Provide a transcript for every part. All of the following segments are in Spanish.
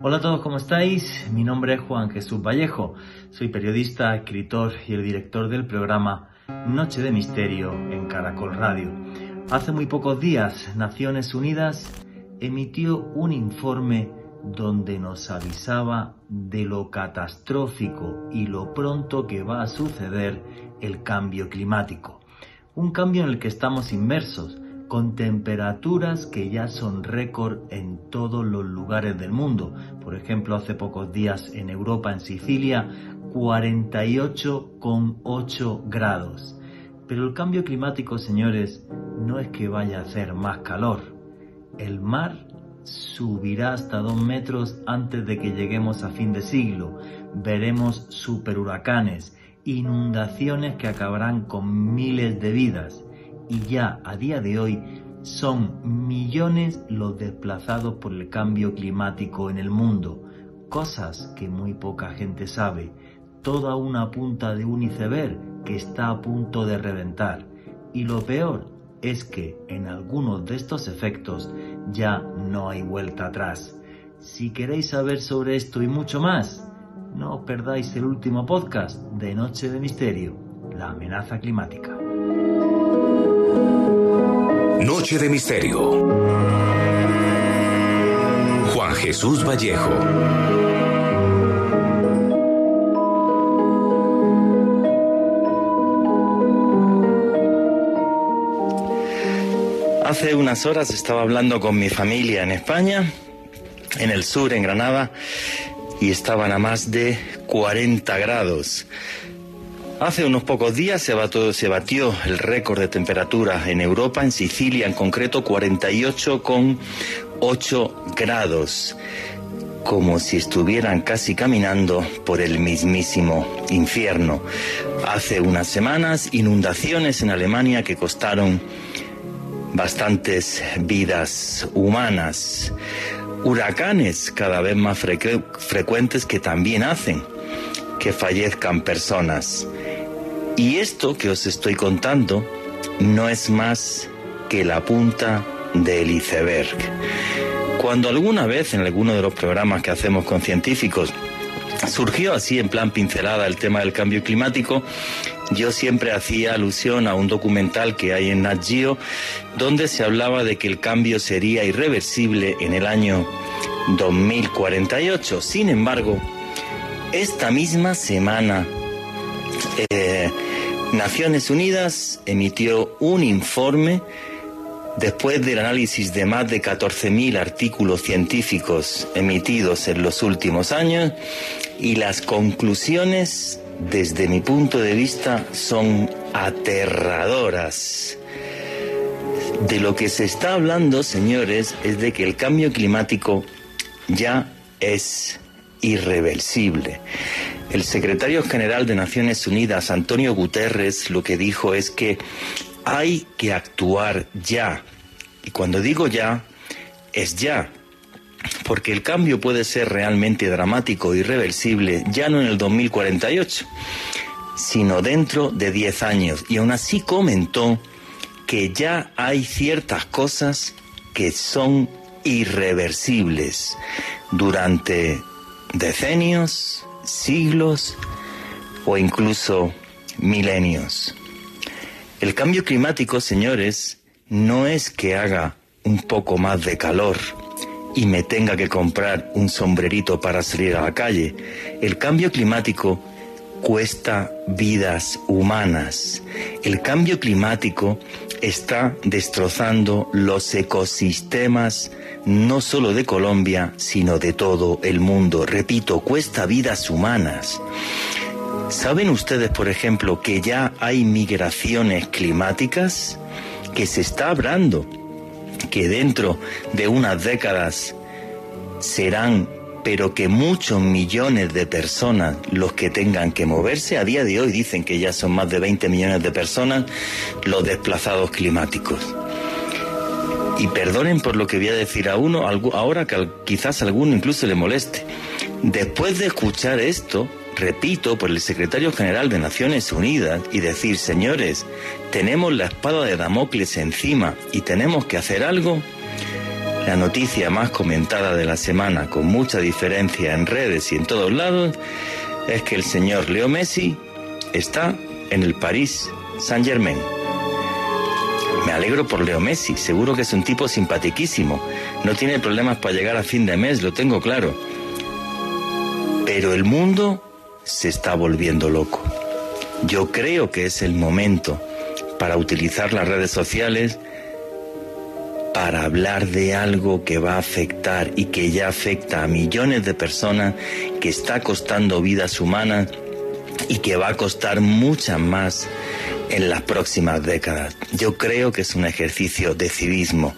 Hola a todos, ¿cómo estáis? Mi nombre es Juan Jesús Vallejo. Soy periodista, escritor y el director del programa Noche de Misterio en Caracol Radio. Hace muy pocos días, Naciones Unidas emitió un informe donde nos avisaba de lo catastrófico y lo pronto que va a suceder el cambio climático. Un cambio en el que estamos inmersos con temperaturas que ya son récord en todos los lugares del mundo. Por ejemplo, hace pocos días en Europa, en Sicilia, 48,8 grados. Pero el cambio climático, señores, no es que vaya a hacer más calor. El mar subirá hasta 2 metros antes de que lleguemos a fin de siglo. Veremos superhuracanes, inundaciones que acabarán con miles de vidas y ya a día de hoy son millones los desplazados por el cambio climático en el mundo, cosas que muy poca gente sabe, toda una punta de un iceberg que está a punto de reventar. Y lo peor es que en algunos de estos efectos ya no hay vuelta atrás. Si queréis saber sobre esto y mucho más, no os perdáis el último podcast de Noche de Misterio, la amenaza climática. Noche de Misterio. Juan Jesús Vallejo. Hace unas horas estaba hablando con mi familia en España, en el sur, en Granada, y estaban a más de 40 grados. Hace unos pocos días se batió, el récord de temperatura en Europa, en Sicilia en concreto, 48,8 grados, como si estuvieran casi caminando por el mismísimo infierno. Hace unas semanas, inundaciones en Alemania que costaron bastantes vidas humanas. Huracanes cada vez más frecuentes que también hacen que fallezcan personas. Y esto que os estoy contando no es más que la punta del iceberg. Cuando alguna vez en alguno de los programas que hacemos con científicos surgió así en plan pincelada el tema del cambio climático, yo siempre hacía alusión a un documental que hay en Nat Geo donde se hablaba de que el cambio sería irreversible en el año 2048. Sin embargo, esta misma semana eh, Naciones Unidas emitió un informe después del análisis de más de 14.000 artículos científicos emitidos en los últimos años y las conclusiones, desde mi punto de vista, son aterradoras. De lo que se está hablando, señores, es de que el cambio climático ya es irreversible. El secretario general de Naciones Unidas, Antonio Guterres, lo que dijo es que hay que actuar ya. Y cuando digo ya, es ya. Porque el cambio puede ser realmente dramático irreversible ya no en el 2048, sino dentro de 10 años. Y aún así comentó que ya hay ciertas cosas que son irreversibles durante decenios, siglos o incluso milenios. El cambio climático, señores, no es que haga un poco más de calor y me tenga que comprar un sombrerito para salir a la calle. El cambio climático cuesta vidas humanas. El cambio climático está destrozando los ecosistemas no solo de Colombia, sino de todo el mundo. Repito, cuesta vidas humanas. ¿Saben ustedes, por ejemplo, que ya hay migraciones climáticas? Que se está hablando que dentro de unas décadas serán pero que muchos millones de personas los que tengan que moverse, a día de hoy dicen que ya son más de 20 millones de personas los desplazados climáticos. Y perdonen por lo que voy a decir a uno, ahora que quizás a alguno incluso le moleste. Después de escuchar esto, repito, por el secretario general de Naciones Unidas y decir, señores, tenemos la espada de Damocles encima y tenemos que hacer algo, la noticia más comentada de la semana, con mucha diferencia en redes y en todos lados, es que el señor Leo Messi está en el París Saint Germain. Me alegro por Leo Messi, seguro que es un tipo simpatiquísimo, no tiene problemas para llegar a fin de mes, lo tengo claro. Pero el mundo se está volviendo loco. Yo creo que es el momento para utilizar las redes sociales para hablar de algo que va a afectar y que ya afecta a millones de personas, que está costando vidas humanas y que va a costar muchas más en las próximas décadas. Yo creo que es un ejercicio de civismo.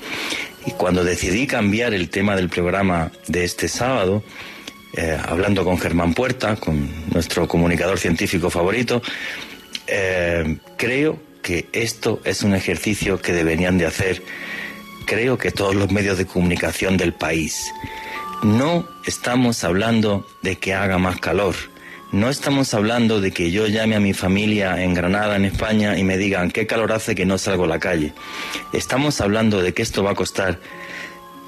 Y cuando decidí cambiar el tema del programa de este sábado, eh, hablando con Germán Puerta, con nuestro comunicador científico favorito, eh, creo que esto es un ejercicio que deberían de hacer, creo que todos los medios de comunicación del país. No estamos hablando de que haga más calor, no estamos hablando de que yo llame a mi familia en Granada, en España, y me digan qué calor hace que no salgo a la calle. Estamos hablando de que esto va a costar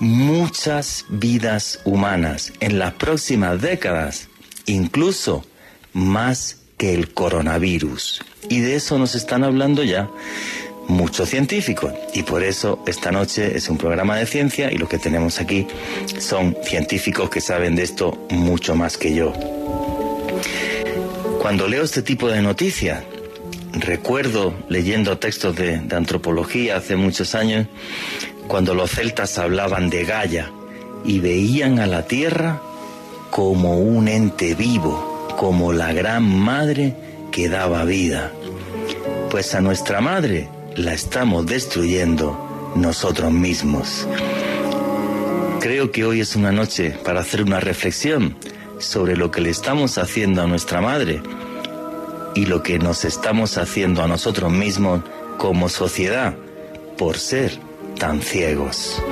muchas vidas humanas en las próximas décadas, incluso más que el coronavirus. Y de eso nos están hablando ya muchos científicos. Y por eso esta noche es un programa de ciencia y lo que tenemos aquí son científicos que saben de esto mucho más que yo. Cuando leo este tipo de noticias, recuerdo leyendo textos de, antropología hace muchos años, cuando los celtas hablaban de Gaia y veían a la Tierra como un ente vivo, como la gran madre que daba vida. Pues a nuestra madre la estamos destruyendo nosotros mismos. Creo que hoy es una noche para hacer una reflexión sobre lo que le estamos haciendo a nuestra madre y lo que nos estamos haciendo a nosotros mismos como sociedad por ser tan ciegos.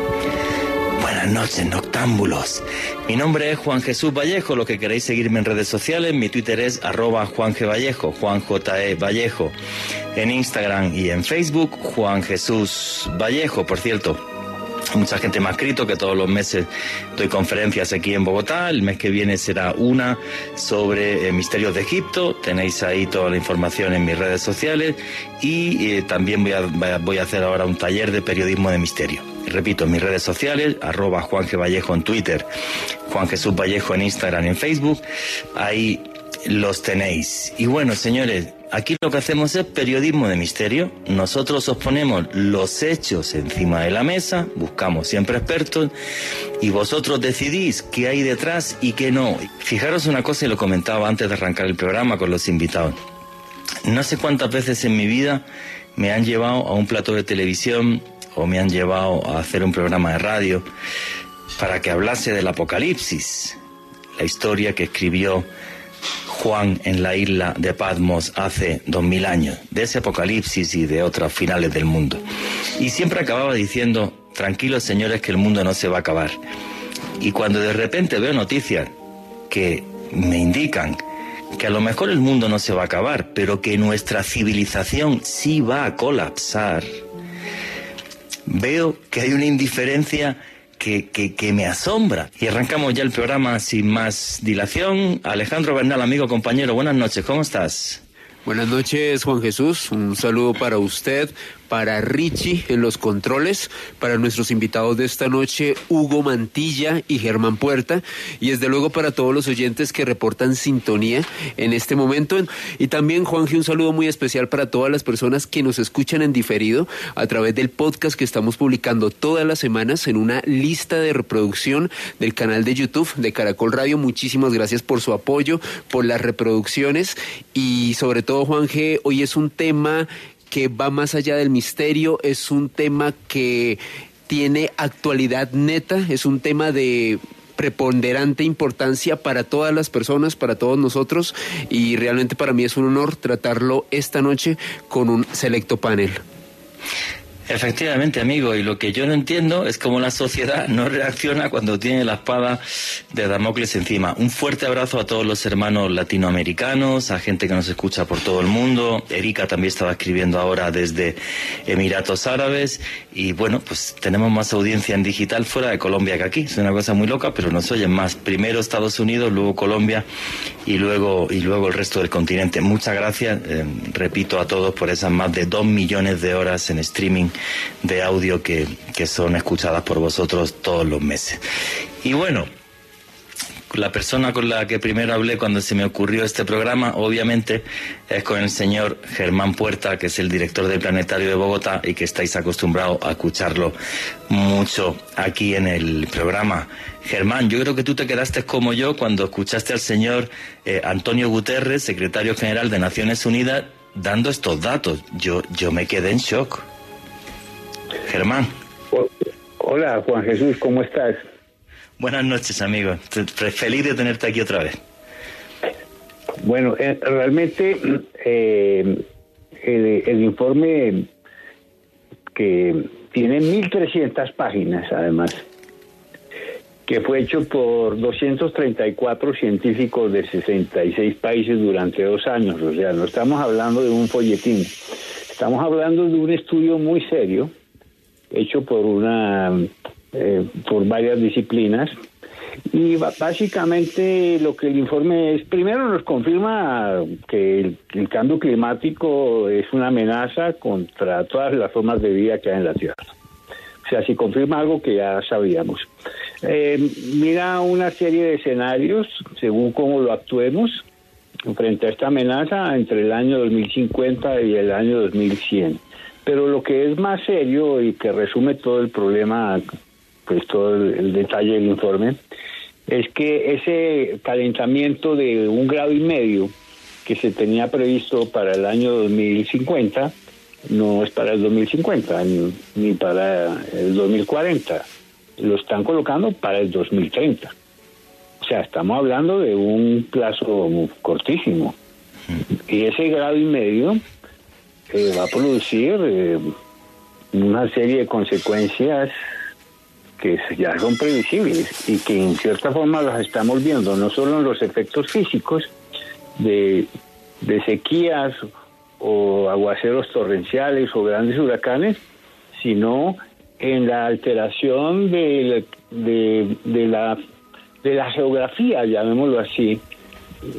Noches, noctámbulos. Mi nombre es Juan Jesús Vallejo. Lo que queréis seguirme en redes sociales, mi Twitter es arroba Juan G. Vallejo, Juan J. E. Vallejo. En Instagram y en Facebook, Juan Jesús Vallejo. Por cierto, Mucha gente me ha escrito que todos los meses doy conferencias aquí en Bogotá. El mes que viene será una sobre eh, misterios de Egipto. Tenéis ahí toda la información en mis redes sociales. Y eh, también voy a hacer ahora un taller de periodismo de misterio. Repito, mis redes sociales, arroba Juan G. Vallejo en Twitter, Juan Jesús Vallejo en Instagram y en Facebook. Ahí los tenéis. Y bueno, señores, Aquí lo que hacemos es periodismo de misterio. Nosotros os ponemos los hechos encima de la mesa, buscamos siempre expertos y vosotros decidís qué hay detrás y qué no. Fijaros una cosa y lo comentaba antes de arrancar el programa con los invitados. No sé cuántas veces en mi vida me han llevado a un plato de televisión o me han llevado a hacer un programa de radio para que hablase del apocalipsis, la historia que escribió Juan en la isla de Patmos hace dos mil años, de ese apocalipsis y de otras finales del mundo. Y siempre acababa diciendo, tranquilos señores que el mundo no se va a acabar. Y cuando de repente veo noticias que me indican que a lo mejor el mundo no se va a acabar, pero que nuestra civilización sí va a colapsar, veo que hay una indiferencia que, me asombra. Y arrancamos ya el programa sin más dilación. Alejandro Bernal, amigo, compañero, buenas noches, ¿cómo estás? Buenas noches, Juan Jesús. Un saludo para usted, para Richie en los controles, para nuestros invitados de esta noche, Hugo Mantilla y Germán Puerta, y desde luego para todos los oyentes que reportan sintonía en este momento. Y también, Juanje, un saludo muy especial para todas las personas que nos escuchan en diferido a través del podcast que estamos publicando todas las semanas en una lista de reproducción del canal de YouTube de Caracol Radio. Muchísimas gracias por su apoyo, por las reproducciones y sobre todo, Juanje, hoy es un tema que va más allá del misterio, es un tema que tiene actualidad neta, es un tema de preponderante importancia para todas las personas, para todos nosotros, y realmente para mí es un honor tratarlo esta noche con un selecto panel. Efectivamente, amigo, y lo que yo no entiendo es cómo la sociedad no reacciona cuando tiene la espada de Damocles encima. Un fuerte abrazo a todos los hermanos latinoamericanos, a gente que nos escucha por todo el mundo. Erika también estaba escribiendo ahora desde Emiratos Árabes y bueno, pues tenemos más audiencia en digital fuera de Colombia que aquí. Es una cosa muy loca, pero nos oyen más. Primero Estados Unidos, luego Colombia y luego y luego el resto del continente. Muchas gracias, eh, repito a todos por esas más de dos millones de horas en streaming de audio que, que son escuchadas por vosotros todos los meses. Y bueno, la persona con la que primero hablé cuando se me ocurrió este programa, obviamente, es con el señor Germán Puerta, que es el director del Planetario de Bogotá y que estáis acostumbrados a escucharlo mucho aquí en el programa. Germán, yo creo que tú te quedaste como yo cuando escuchaste al señor eh, Antonio Guterres, secretario general de Naciones Unidas, dando estos datos. Yo, yo me quedé en shock. Germán. Hola, Juan Jesús, ¿cómo estás? Buenas noches, amigo. Feliz de tenerte aquí otra vez. Bueno, eh, realmente eh, el, informe que tiene 1.300 páginas, además, que fue hecho por 234 científicos de 66 países durante dos años. O sea, no estamos hablando de un folletín, estamos hablando de un estudio muy serio hecho por una eh, por varias disciplinas. Y básicamente lo que el informe es primero nos confirma que el, cambio climático es una amenaza contra todas las formas de vida que hay en la Tierra. O sea si confirma algo que ya sabíamos. Eh, mira una serie de escenarios según cómo lo actuemos frente a esta amenaza entre el año 2050 y el año 2100 pero lo que es más serio y que resume todo el problema, pues todo el, detalle del informe, es que ese calentamiento de un grado y medio que se tenía previsto para el año 2050 no es para el 2050 ni, ni para el 2040. Lo están colocando para el 2030. O sea, estamos hablando de un plazo cortísimo. Y ese grado y medio va a producir eh, una serie de consecuencias que ya son previsibles y que en cierta forma las estamos viendo, no solo en los efectos físicos de, sequías o aguaceros torrenciales o grandes huracanes, sino en la alteración de, de, la, de la geografía, llamémoslo así,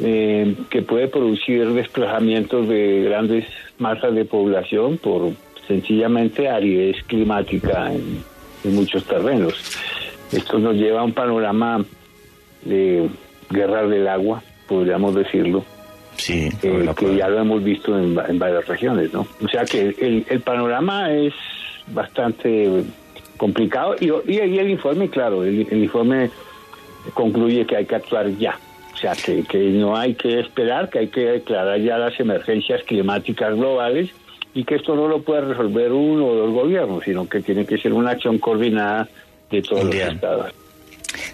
eh, que puede producir desplazamientos de grandes masas de población por sencillamente aridez climática en, muchos terrenos. Esto nos lleva a un panorama de guerra del agua, podríamos decirlo. Sí, eh, que ya lo hemos visto en, varias regiones, ¿no? O sea que el, panorama es bastante complicado y, y, el informe, claro, el informe concluye que hay que actuar ya. O sea, que, que no hay que esperar, que hay que declarar ya las emergencias climáticas globales y que esto no lo puede resolver uno o dos gobiernos, sino que tiene que ser una acción coordinada de todos los estados.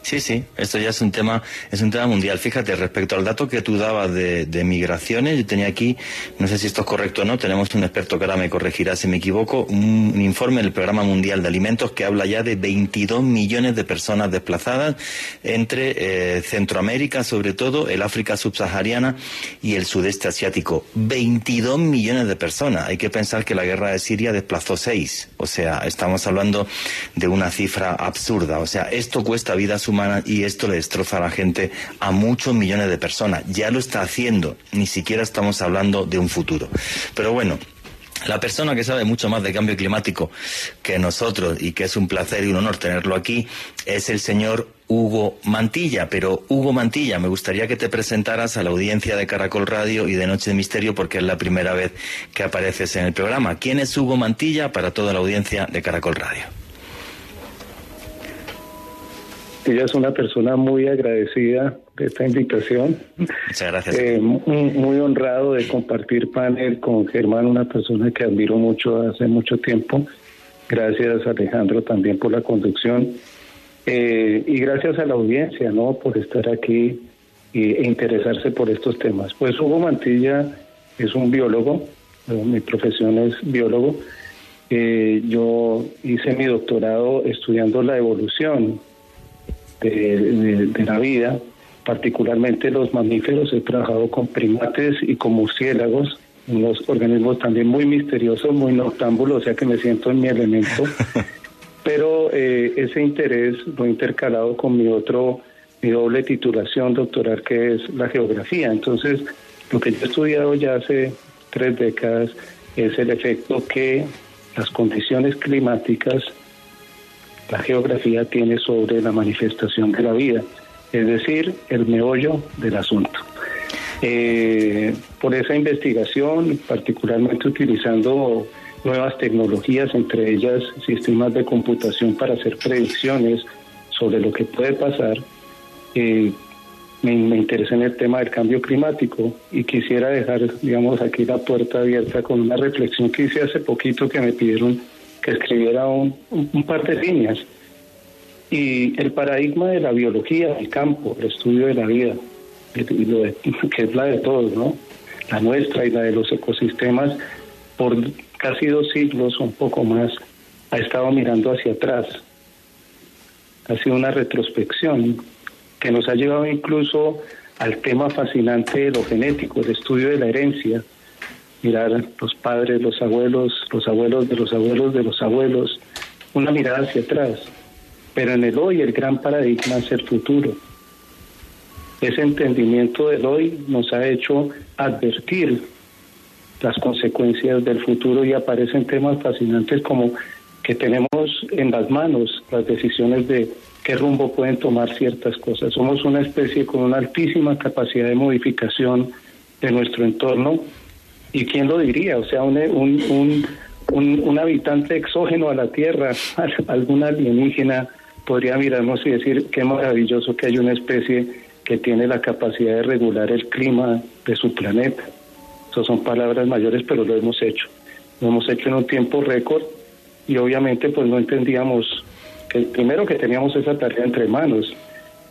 Sí, sí, esto ya es un tema, es un tema mundial. Fíjate, respecto al dato que tú dabas de, de, migraciones, yo tenía aquí, no sé si esto es correcto o no, tenemos un experto que ahora me corregirá si me equivoco, un, informe del Programa Mundial de Alimentos que habla ya de 22 millones de personas desplazadas entre eh, Centroamérica, sobre todo, el África subsahariana y el sudeste asiático. 22 millones de personas. Hay que pensar que la guerra de Siria desplazó 6. O sea, estamos hablando de una cifra absurda. O sea, esto cuesta vida humanas y esto le destroza a la gente a muchos millones de personas. Ya lo está haciendo, ni siquiera estamos hablando de un futuro. Pero bueno, la persona que sabe mucho más de cambio climático que nosotros y que es un placer y un honor tenerlo aquí es el señor Hugo Mantilla. Pero Hugo Mantilla, me gustaría que te presentaras a la audiencia de Caracol Radio y de Noche de Misterio porque es la primera vez que apareces en el programa. ¿Quién es Hugo Mantilla para toda la audiencia de Caracol Radio? Ella es una persona muy agradecida de esta invitación. Muchas gracias. Eh, muy, honrado de compartir panel con Germán, una persona que admiro mucho hace mucho tiempo. Gracias Alejandro también por la conducción. Eh, y gracias a la audiencia, ¿no? Por estar aquí e interesarse por estos temas. Pues Hugo Mantilla es un biólogo, mi profesión es biólogo, Eh, yo hice mi doctorado estudiando la evolución de, la vida, particularmente los mamíferos. He trabajado con primates y con murciélagos, unos organismos también muy misteriosos, muy noctámbulos, o sea que me siento en mi elemento. Pero eh, ese interés lo he intercalado con mi otro, mi doble titulación doctoral, que es la geografía. Entonces, lo que yo he estudiado ya hace tres décadas es el efecto que las condiciones climáticas, la geografía tiene sobre la manifestación de la vida, es decir, el meollo del asunto. Eh, por esa investigación, particularmente utilizando nuevas tecnologías, entre ellas sistemas de computación para hacer predicciones sobre lo que puede pasar, eh, me, me interesa en el tema del cambio climático y quisiera dejar, digamos, aquí la puerta abierta con una reflexión que hice hace poquito que me pidieron que escribiera un, par de líneas. Y el paradigma de la biología del campo, el estudio de la vida, que es la de todos, ¿no? La nuestra y la de los ecosistemas, por casi dos siglos, un poco más, ha estado mirando hacia atrás. Ha sido una retrospección que nos ha llevado incluso al tema fascinante de lo genético, el estudio de la herencia, mirar los padres, los abuelos, los abuelos de los abuelos de los abuelos, una mirada hacia atrás. Pero en el hoy el gran paradigma es el futuro. Ese entendimiento del hoy nos ha hecho advertir las consecuencias del futuro y aparecen temas fascinantes como que tenemos en las manos las decisiones de qué rumbo pueden tomar ciertas cosas. Somos una especie con una altísima capacidad de modificación de nuestro entorno y quién lo diría, o sea, un, un, un, un habitante exógeno a la Tierra, algún alienígena podría mirarnos y decir qué maravilloso que hay una especie que tiene la capacidad de regular el clima de su planeta. Esas son palabras mayores, pero lo hemos hecho. Lo hemos hecho en un tiempo récord y obviamente pues no entendíamos que primero que teníamos esa tarea entre manos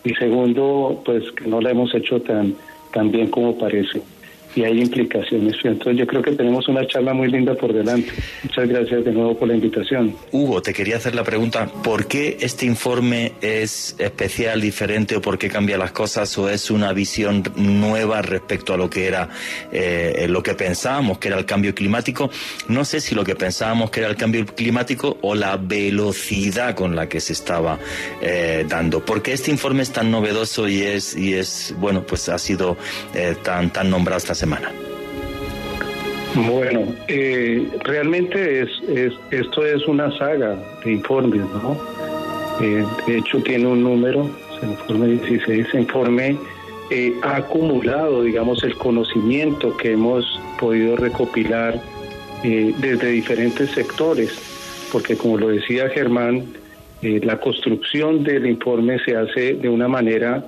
y segundo pues que no la hemos hecho tan, tan bien como parece y hay implicaciones. Entonces yo creo que tenemos una charla muy linda por delante. Muchas gracias de nuevo por la invitación. Hugo, te quería hacer la pregunta, ¿por qué este informe es especial, diferente o por qué cambia las cosas o es una visión nueva respecto a lo que era eh, lo que pensábamos que era el cambio climático? No sé si lo que pensábamos que era el cambio climático o la velocidad con la que se estaba eh, dando. ¿Por qué este informe es tan novedoso y es, y es bueno, pues ha sido eh, tan, tan nombrado esta semana? Bueno, eh, realmente es, esto es una saga de informes, ¿no? Eh, de hecho tiene un número, el informe 16, ese informe eh, ha acumulado, digamos, el conocimiento que hemos podido recopilar desde diferentes sectores, porque como lo decía Germán, la construcción del informe se hace de una manera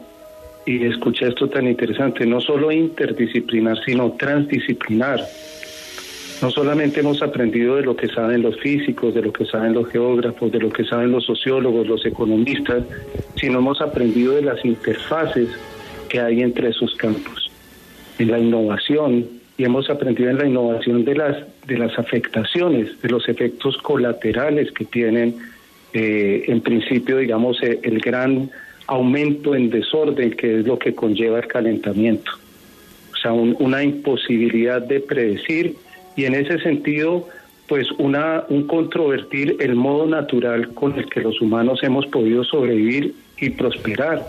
y escucha esto tan interesante, no solo interdisciplinar, sino transdisciplinar. No solamente hemos aprendido de lo que saben los físicos, de lo que saben los geógrafos, de lo que saben los sociólogos, los economistas, sino hemos aprendido de las interfaces que hay entre esos campos, en la innovación, y hemos aprendido en la innovación de las, de las afectaciones, de los efectos colaterales que tienen, eh, en principio, digamos, eh, el gran aumento en desorden, que es lo que conlleva el calentamiento. O sea, una imposibilidad de predecir y en ese sentido, pues una, un controvertir el modo natural con el que los humanos hemos podido sobrevivir y prosperar.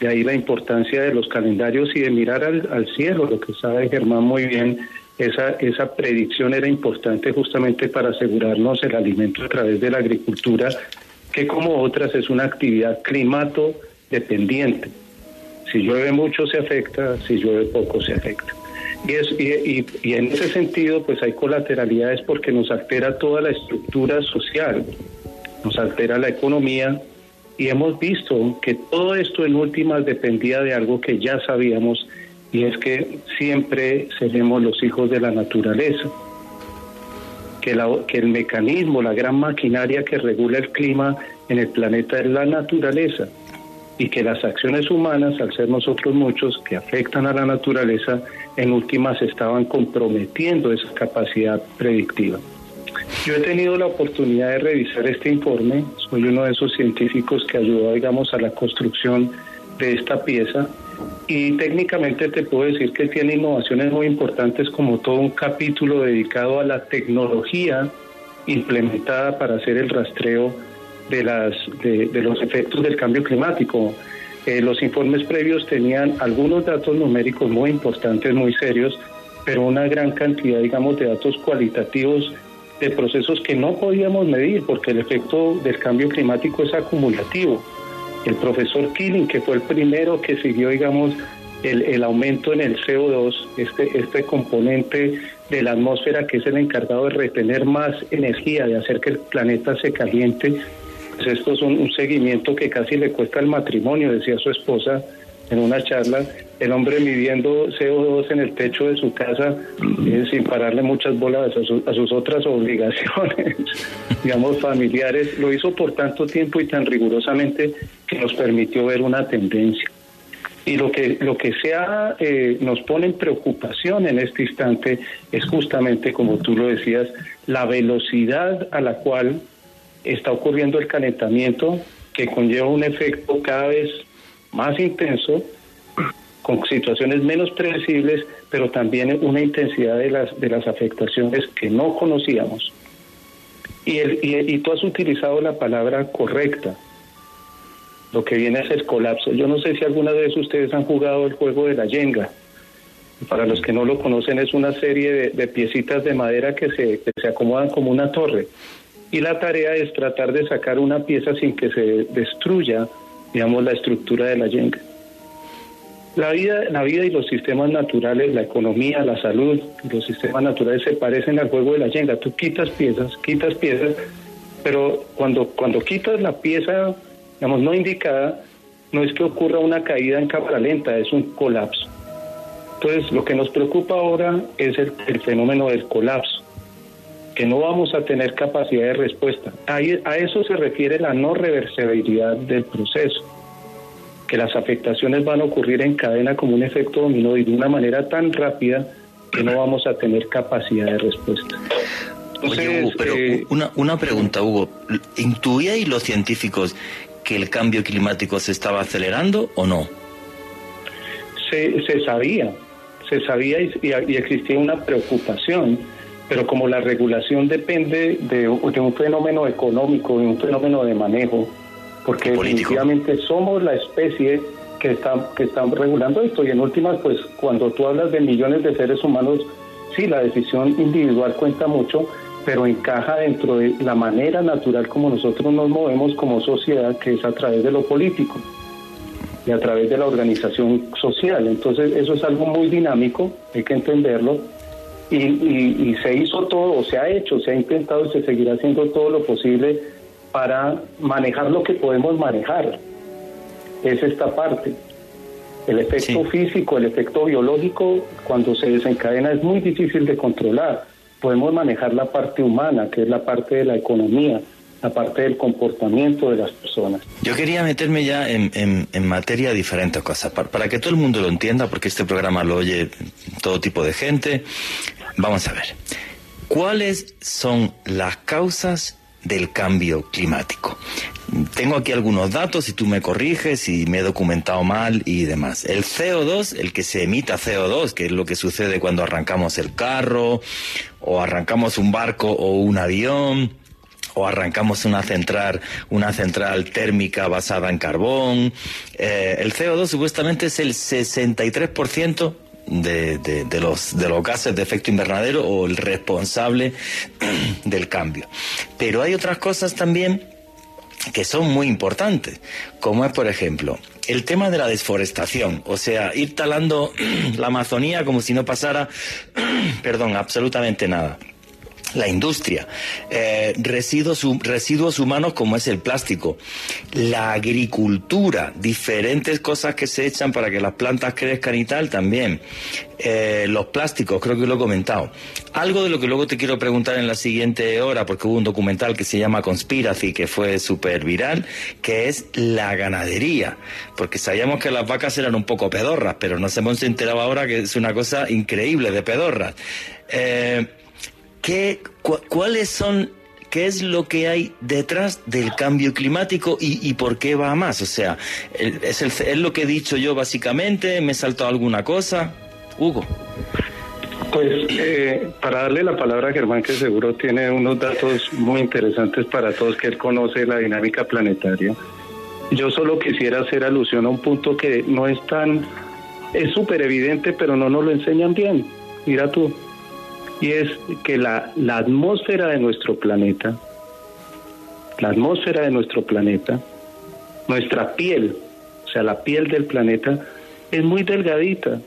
De ahí la importancia de los calendarios y de mirar al, al cielo, lo que sabe Germán muy bien, esa, esa predicción era importante justamente para asegurarnos el alimento a través de la agricultura que como otras es una actividad climato dependiente. Si llueve mucho se afecta, si llueve poco se afecta. Y, es, y, y, en ese sentido, pues hay colateralidades porque nos altera toda la estructura social, nos altera la economía y hemos visto que todo esto en últimas dependía de algo que ya sabíamos y es que siempre seremos los hijos de la naturaleza que, el mecanismo, la gran maquinaria que regula el clima en el planeta es la naturaleza y que las acciones humanas, al ser nosotros muchos que afectan a la naturaleza, en últimas estaban comprometiendo esa capacidad predictiva. Yo he tenido la oportunidad de revisar este informe, soy uno de esos científicos que ayudó, digamos, a la construcción de esta pieza y técnicamente te puedo decir que tiene innovaciones muy importantes como todo un capítulo dedicado a la tecnología implementada para hacer el rastreo de, las, de, los efectos del cambio climático. Eh, los informes previos tenían algunos datos numéricos muy importantes, muy serios, pero una gran cantidad, digamos, de datos cualitativos de procesos que no podíamos medir porque el efecto del cambio climático es acumulativo. El profesor Killing, que fue el primero que siguió, digamos, el, el, aumento en el CO2, este, este componente de la atmósfera que es el encargado de retener más energía, de hacer que el planeta se caliente, pues esto es un, seguimiento que casi le cuesta el matrimonio, decía su esposa en una charla, el hombre midiendo CO2 en el techo de su casa eh, sin pararle muchas bolas a, sus otras obligaciones, digamos, familiares. Lo hizo por tanto tiempo y tan rigurosamente que nos permitió ver una tendencia. Y lo que, lo que sea, eh, nos pone en preocupación en este instante es justamente, como tú lo decías, la velocidad a la cual está ocurriendo el calentamiento, que conlleva un efecto cada vez más intenso, con situaciones menos predecibles, pero también una intensidad de las, de las afectaciones que no conocíamos. Y, y, tú has utilizado la palabra correcta lo que viene es el colapso. Yo no sé si alguna vez ustedes han jugado el juego de la yenga. Para los que no lo conocen, es una serie de, piecitas de madera que se, se acomodan como una torre. Y la tarea es tratar de sacar una pieza sin que se destruya, digamos, la estructura de la yenga. La vida, la vida y los sistemas naturales, la economía, la salud, los sistemas naturales se parecen al juego de la yenga. Tú quitas piezas, quitas piezas, pero cuando, cuando quitas la pieza digamos, no indicada, no es que ocurra una caída en cámara lenta, es un colapso. Entonces, lo que nos preocupa ahora es el, fenómeno del colapso, que no vamos a tener capacidad de respuesta. a eso se refiere la no reversibilidad del proceso, que las afectaciones van a ocurrir en cadena como un efecto dominó y de una manera tan rápida que no vamos a tener capacidad de respuesta. Oye, Hugo, pero eh, una, una pregunta, Hugo. ¿Intuíais los científicos que el cambio climático se estaba acelerando o no? Se, se sabía, se sabía y, existía una preocupación, pero como la regulación depende de, un fenómeno económico, de un fenómeno de manejo, porque definitivamente somos la especie que está, que está regulando esto. Y en últimas, pues cuando tú hablas de millones de seres humanos, sí, la decisión individual cuenta mucho, pero encaja dentro de la manera natural como nosotros nos movemos como sociedad, que es a través de lo político y a través de la organización social. Entonces eso es algo muy dinámico, hay que entenderlo, y, se hizo todo, se ha hecho, se ha intentado y se seguirá haciendo todo lo posible para manejar lo que podemos manejar. Es esta parte. El efecto físico, el efecto biológico, cuando se desencadena es muy difícil de controlar podemos manejar la parte humana, que es la parte de la economía, la parte del comportamiento de las personas. Yo quería meterme ya en, en, materia de diferentes cosas, para, para, que todo el mundo lo entienda, porque este programa lo oye todo tipo de gente. Vamos a ver, ¿cuáles son las causas del cambio climático? Tengo aquí algunos datos y tú me corriges si me he documentado mal y demás. El CO2, el que se emita CO2, que es lo que sucede cuando arrancamos el carro o arrancamos un barco o un avión o arrancamos una central, una central térmica basada en carbón. Eh, el CO2 supuestamente es el 63% de, de, los, de los gases de efecto invernadero o el responsable del cambio. Pero hay otras cosas también que son muy importantes, como es, por ejemplo, el tema de la desforestación, o sea, ir talando la Amazonía como si no pasara, perdón, absolutamente nada la industria, eh, residuos, residuos humanos como es el plástico, la agricultura, diferentes cosas que se echan para que las plantas crezcan y tal también, eh, los plásticos, creo que lo he comentado. Algo de lo que luego te quiero preguntar en la siguiente hora, porque hubo un documental que se llama Conspiracy, que fue súper viral, que es la ganadería, porque sabíamos que las vacas eran un poco pedorras, pero nos hemos enterado ahora que es una cosa increíble de pedorras. Eh, ¿qué, ¿cuáles son, qué es lo que hay detrás del cambio climático y, por qué va a más? O sea, ¿es, ¿es lo que he dicho yo básicamente? ¿Me saltado alguna cosa? Hugo. Pues eh, para darle la palabra a Germán, que seguro tiene unos datos muy interesantes para todos, que él conoce la dinámica planetaria. Yo solo quisiera hacer alusión a un punto que no es tan, es súper evidente, pero no nos lo enseñan bien. Mira tú. Y es que la, la atmósfera de nuestro planeta, la atmósfera de nuestro planeta, nuestra piel, o sea, la piel del planeta, es muy delgadita,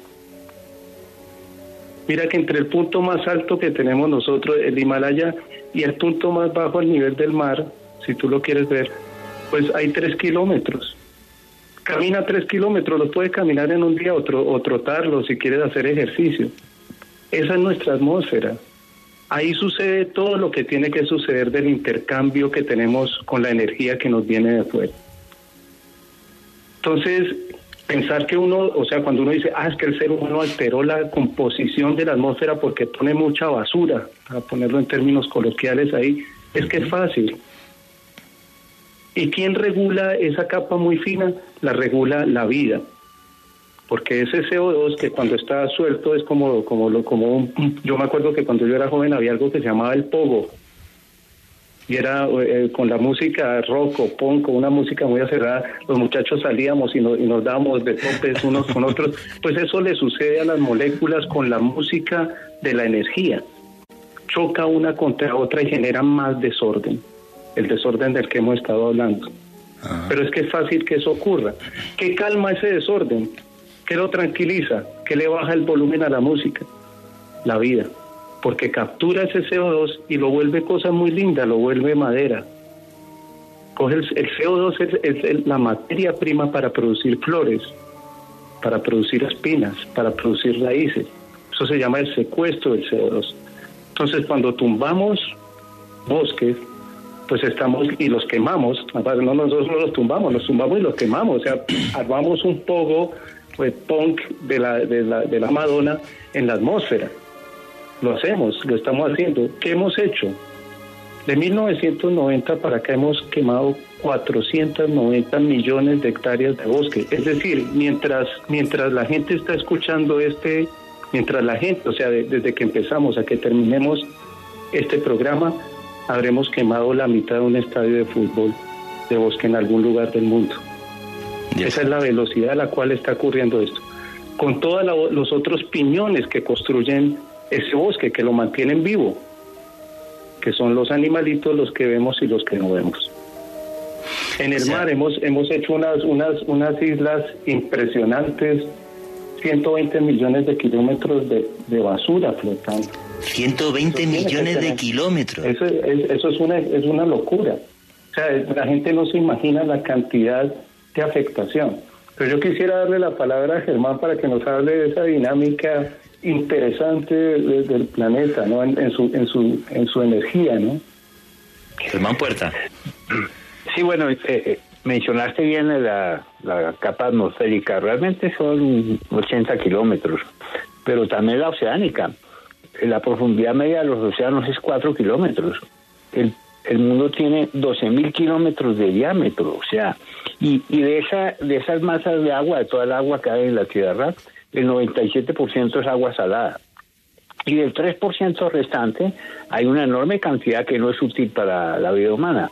Mira que entre el punto más alto que tenemos nosotros, el Himalaya, y el punto más bajo al nivel del mar, si tú lo quieres ver, pues hay tres kilómetros. Camina tres kilómetros, lo puedes caminar en un día o, o trotarlo si quieres hacer ejercicio. Esa es nuestra atmósfera. Ahí sucede todo lo que tiene que suceder del intercambio que tenemos con la energía que nos viene de afuera. Entonces, pensar que uno, o sea, cuando uno dice, ah, es que el ser humano alteró la composición de la atmósfera porque pone mucha basura, para ponerlo en términos coloquiales ahí, es que es fácil. ¿Y quién regula esa capa muy fina? La regula la vida. Porque ese CO2 que cuando está suelto es como, como, como un, yo me acuerdo que cuando yo era joven había algo que se llamaba el pogo, y era eh, con la música rock o punk, una música muy acerrada, los muchachos salíamos y, y nos dábamos de topes unos con otros, pues eso le sucede a las moléculas con la música de la energía. Choca una contra otra y genera más desorden, el desorden del que hemos estado hablando. Pero es que es fácil que eso ocurra. ¿Qué calma ese desorden? ¿Qué lo tranquiliza? ¿Qué le baja el volumen a la música? La vida porque captura ese CO2 y lo vuelve cosa muy linda, lo vuelve madera. Coge el, CO2 es, la materia prima para producir flores, para producir espinas, para producir raíces. Eso se llama el secuestro del CO2. Entonces, cuando tumbamos bosques, pues estamos y los quemamos, no nosotros no los tumbamos, los tumbamos y los quemamos, o sea, armamos un poco pues, punk de la, de la, de la Madonna en la atmósfera. Lo hacemos, lo estamos haciendo. ¿Qué hemos hecho? De 1990 para acá hemos quemado 490 millones de hectáreas de bosque. Es decir, mientras, mientras la gente está escuchando este, mientras la gente, o sea, desde que empezamos a que terminemos este programa, habremos quemado la mitad de un estadio de fútbol de bosque en algún lugar del mundo. Esa es la velocidad a la cual está ocurriendo esto. Con todos los otros piñones que construyen ese bosque que lo mantienen vivo, que son los animalitos los que vemos y los que no vemos. En el mar hemos, hemos hecho unas, unas, unas islas impresionantes, 120 millones de kilómetros de, basura flotando. 120 millones de kilómetros. Eso, es, eso es, una, es una locura. O sea, la gente no se imagina la cantidad de afectación. Pero yo quisiera darle la palabra a Germán para que nos hable de esa dinámica interesante del planeta, ¿no? En, su, en, su, en su energía, ¿no? Germán Puerta. Sí, bueno, eh, eh, mencionaste bien la, la capa atmosférica, realmente son 80 kilómetros, pero también la oceánica. La profundidad media de los océanos es 4 kilómetros. El, el mundo tiene 12.000 kilómetros de diámetro, o sea, y, y de, esa, de esas masas de agua, de toda el agua que hay en la Tierra, el 97% es agua salada. Y del 3% restante hay una enorme cantidad que no es útil para la vida humana.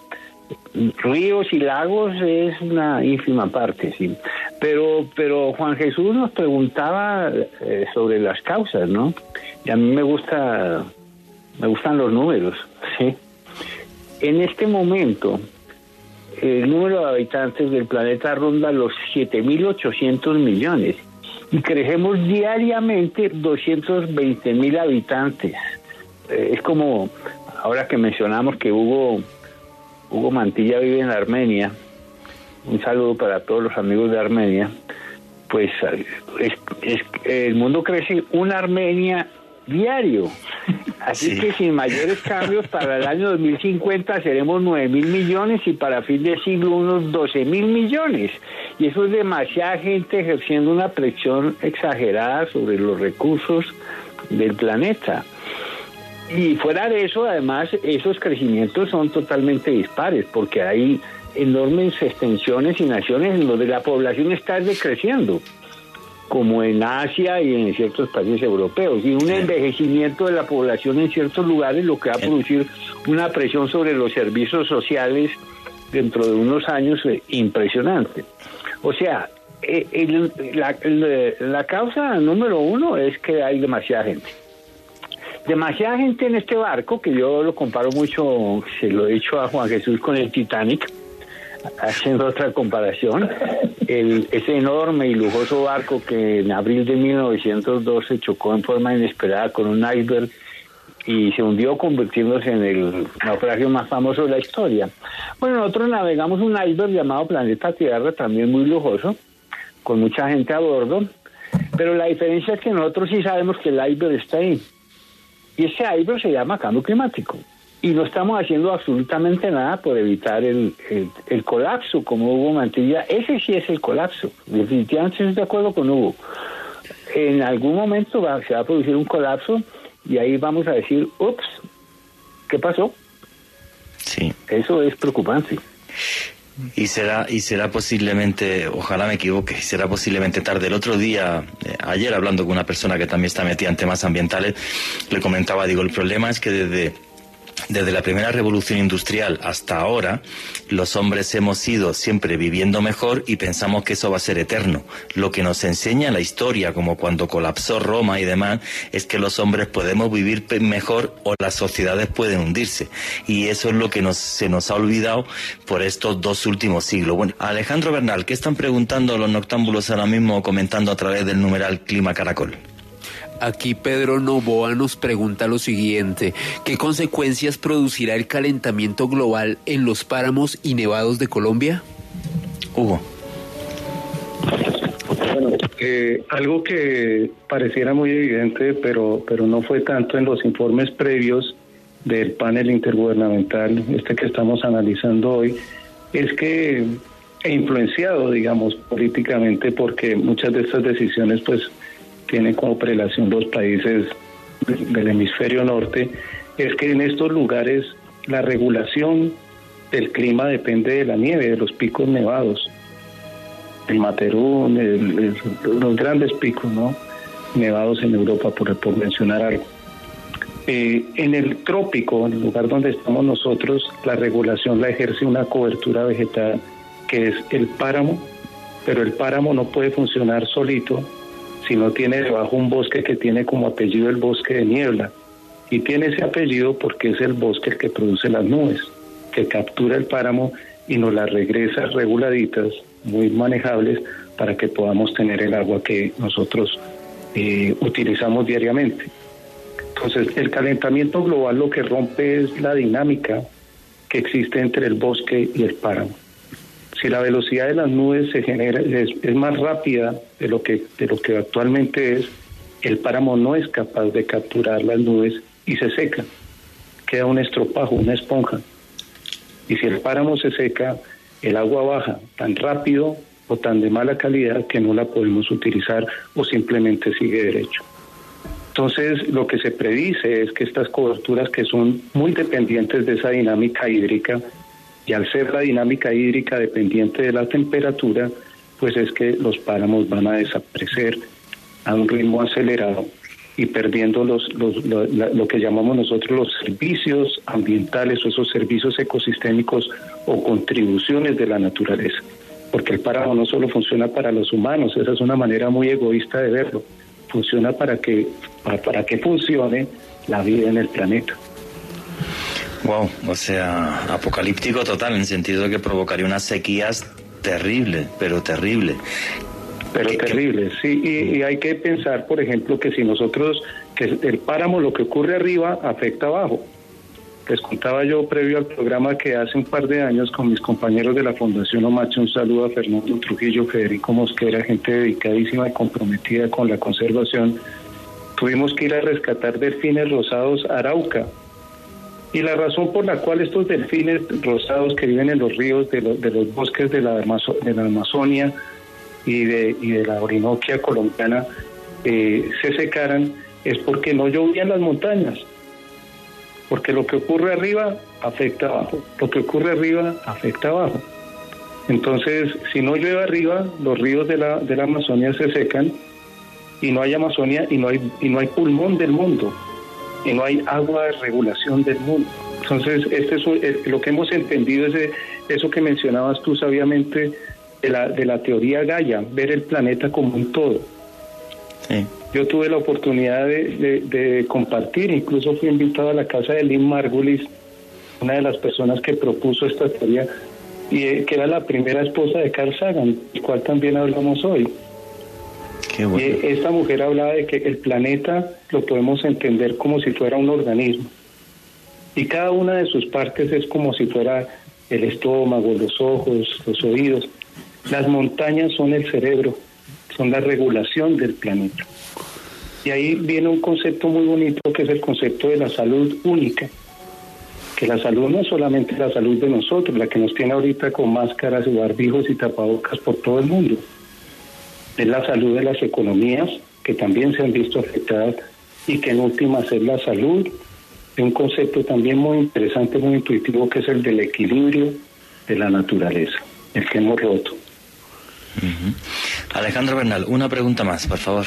Ríos y lagos es una ínfima parte, sí. Pero, pero Juan Jesús nos preguntaba eh, sobre las causas, ¿no? Y a mí me gusta, me gustan los números, sí. En este momento, el número de habitantes del planeta ronda los 7.800 millones y crecemos diariamente 220 mil habitantes. Eh, es como, ahora que mencionamos que Hugo, Hugo Mantilla vive en Armenia, un saludo para todos los amigos de Armenia, pues es, el mundo crece una Armenia diario. Así que sin mayores cambios, para el año 2050 seremos 9 mil millones y para fin de siglo unos 12 mil millones. Y eso es demasiada gente ejerciendo una presión exagerada sobre los recursos del planeta. Y fuera de eso, además, esos crecimientos son totalmente dispares, porque hay enormes extensiones y naciones en donde la población está decreciendo, como en Asia y en ciertos países europeos, y un envejecimiento de la población en ciertos lugares, lo que va a producir una presión sobre los servicios sociales dentro de unos años eh, impresionante. O sea, eh, la, la causa número uno es que hay demasiada gente. Demasiada gente en este barco, que yo lo comparo mucho, se lo he dicho a Juan Jesús con el Titanic, haciendo otra comparación, el, ese enorme y lujoso barco que en abril de 1912 chocó en forma inesperada con un iceberg y se hundió convirtiéndose en el naufragio más famoso de la historia. Bueno, nosotros navegamos un iceberg llamado Planeta Tierra, también muy lujoso, con mucha gente a bordo, pero la diferencia es que nosotros sí sabemos que el iceberg está ahí. Y ese iceberg se llama cambio climático y no estamos haciendo absolutamente nada por evitar el, el, colapso, como Hugo Mantilla. Ese sí es el colapso. Definitivamente estoy de acuerdo con Hugo. En algún momento va, se va a producir un colapso y ahí vamos a decir, ups, ¿qué pasó? Sí. Eso es preocupante. Y será, y será posiblemente, ojalá me equivoque, será posiblemente tarde. El otro día, eh, ayer hablando con una persona que también está metida en temas ambientales, le comentaba, digo, el problema es que desde desde la primera revolución industrial hasta ahora, los hombres hemos ido siempre viviendo mejor y pensamos que eso va a ser eterno. Lo que nos enseña la historia, como cuando colapsó Roma y demás, es que los hombres podemos vivir mejor o las sociedades pueden hundirse. Y eso es lo que se nos ha olvidado por estos dos últimos siglos. Bueno, Alejandro Bernal, ¿qué están preguntando los noctámbulos ahora mismo comentando a través del numeral Clima Caracol? Aquí Pedro Novoa nos pregunta lo siguiente, ¿qué consecuencias producirá el calentamiento global en los páramos y nevados de Colombia? Hugo. Bueno, eh, algo que pareciera muy evidente, pero, pero no fue tanto en los informes previos del panel intergubernamental, este que estamos analizando hoy, es que he influenciado, digamos, políticamente, porque muchas de estas decisiones, pues, tienen como prelación los países del hemisferio norte, es que en estos lugares la regulación del clima depende de la nieve, de los picos nevados. El Materún, los grandes picos ¿no? nevados en Europa, por, por mencionar algo. Eh, en el trópico, en el lugar donde estamos nosotros, la regulación la ejerce una cobertura vegetal que es el páramo, pero el páramo no puede funcionar solito si no tiene debajo un bosque que tiene como apellido el bosque de niebla. Y tiene ese apellido porque es el bosque el que produce las nubes, que captura el páramo y nos las regresa reguladitas, muy manejables, para que podamos tener el agua que nosotros eh, utilizamos diariamente. Entonces, el calentamiento global lo que rompe es la dinámica que existe entre el bosque y el páramo si la velocidad de las nubes se genera es, más rápida de lo que de lo que actualmente es, el páramo no es capaz de capturar las nubes y se seca. Queda un estropajo, una esponja. Y si el páramo se seca, el agua baja tan rápido o tan de mala calidad que no la podemos utilizar o simplemente sigue derecho. Entonces, lo que se predice es que estas coberturas que son muy dependientes de esa dinámica hídrica y al ser la dinámica hídrica dependiente de la temperatura, pues es que los páramos van a desaparecer a un ritmo acelerado y perdiendo los, lo, que llamamos nosotros los servicios ambientales o esos servicios ecosistémicos o contribuciones de la naturaleza. Porque el páramo no solo funciona para los humanos, esa es una manera muy egoísta de verlo, funciona para que, para que funcione la vida en el planeta. Wow, o sea, apocalíptico total, en el sentido de que provocaría unas sequías terribles, pero terribles. Pero terribles, sí, y, hay que pensar, por ejemplo, que si nosotros, que el páramo, lo que ocurre arriba, afecta abajo. Les contaba yo previo al programa que hace un par de años con mis compañeros de la Fundación Omache, un saludo a Fernando Trujillo, Federico Mosquera, gente dedicadísima y comprometida con la conservación, tuvimos que ir a rescatar delfines rosados Arauca, y la razón por la cual estos delfines rosados que viven en los ríos de, de los bosques de la, Amazonia y de, y de la Orinoquia colombiana eh, se secaran es porque no llovían las montañas. porque lo que ocurre arriba afecta abajo, lo que ocurre arriba afecta abajo. Entonces, si no llueve arriba, los ríos de la, de la Amazonia se secan y no hay Amazonia y no hay pulmón del mundo, y no hay agua de regulación del mundo. Entonces, este es, eh, lo que hemos entendido es eso que mencionabas tú sabiamente de la, de la teoría Gaia, ver el planeta como un todo. Yo tuve la oportunidad de, compartir, incluso fui invitado a la casa de Lynn Margulis, una de las personas que propuso esta teoría, y eh, que era la primera esposa de Carl Sagan, del cual también hablamos hoy. Y esta mujer hablaba de que el planeta lo podemos entender como si fuera un organismo. Y cada una de sus partes es como si fuera el estómago, los ojos, los oídos. Las montañas son el cerebro, son la regulación del planeta. Y ahí viene un concepto muy bonito que es el concepto de la salud única. Que la salud no es solamente la salud de nosotros, la que nos tiene ahorita con máscaras y barbijos y tapabocas por todo el mundo es la salud de las economías, que también se han visto afectadas, y que en últimas es la salud de un concepto también muy interesante, muy intuitivo, que es el del equilibrio de la naturaleza, el que hemos roto. Alejandro Bernal, una pregunta más, por favor.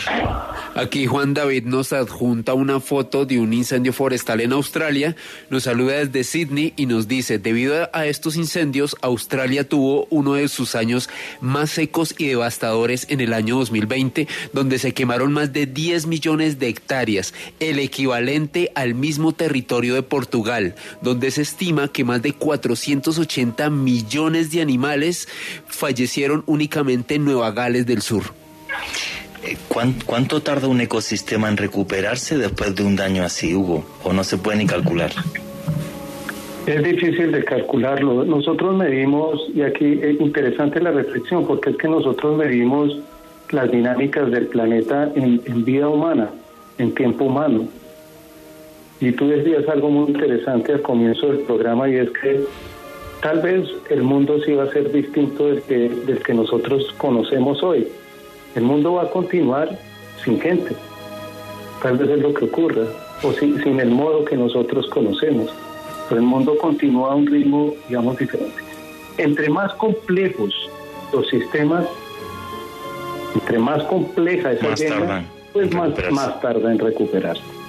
Aquí Juan David nos adjunta una foto de un incendio forestal en Australia, nos saluda desde Sydney y nos dice, debido a estos incendios, Australia tuvo uno de sus años más secos y devastadores en el año 2020, donde se quemaron más de 10 millones de hectáreas, el equivalente al mismo territorio de Portugal, donde se estima que más de 480 millones de animales fallecieron únicamente en Nueva Gales del Sur. Eh, ¿Cuánto tarda un ecosistema en recuperarse después de un daño así, Hugo? ¿O no se puede ni calcular? Es difícil de calcularlo. Nosotros medimos, y aquí es interesante la reflexión, porque es que nosotros medimos las dinámicas del planeta en, en vida humana, en tiempo humano. Y tú decías algo muy interesante al comienzo del programa y es que tal vez el mundo sí va a ser distinto del que, del que nosotros conocemos hoy. El mundo va a continuar sin gente. Tal vez es lo que ocurra, o sin, sin el modo que nosotros conocemos. Pero el mundo continúa a un ritmo, digamos, diferente. Entre más complejos los sistemas, entre más compleja esa más pues más, más tarda en recuperarse.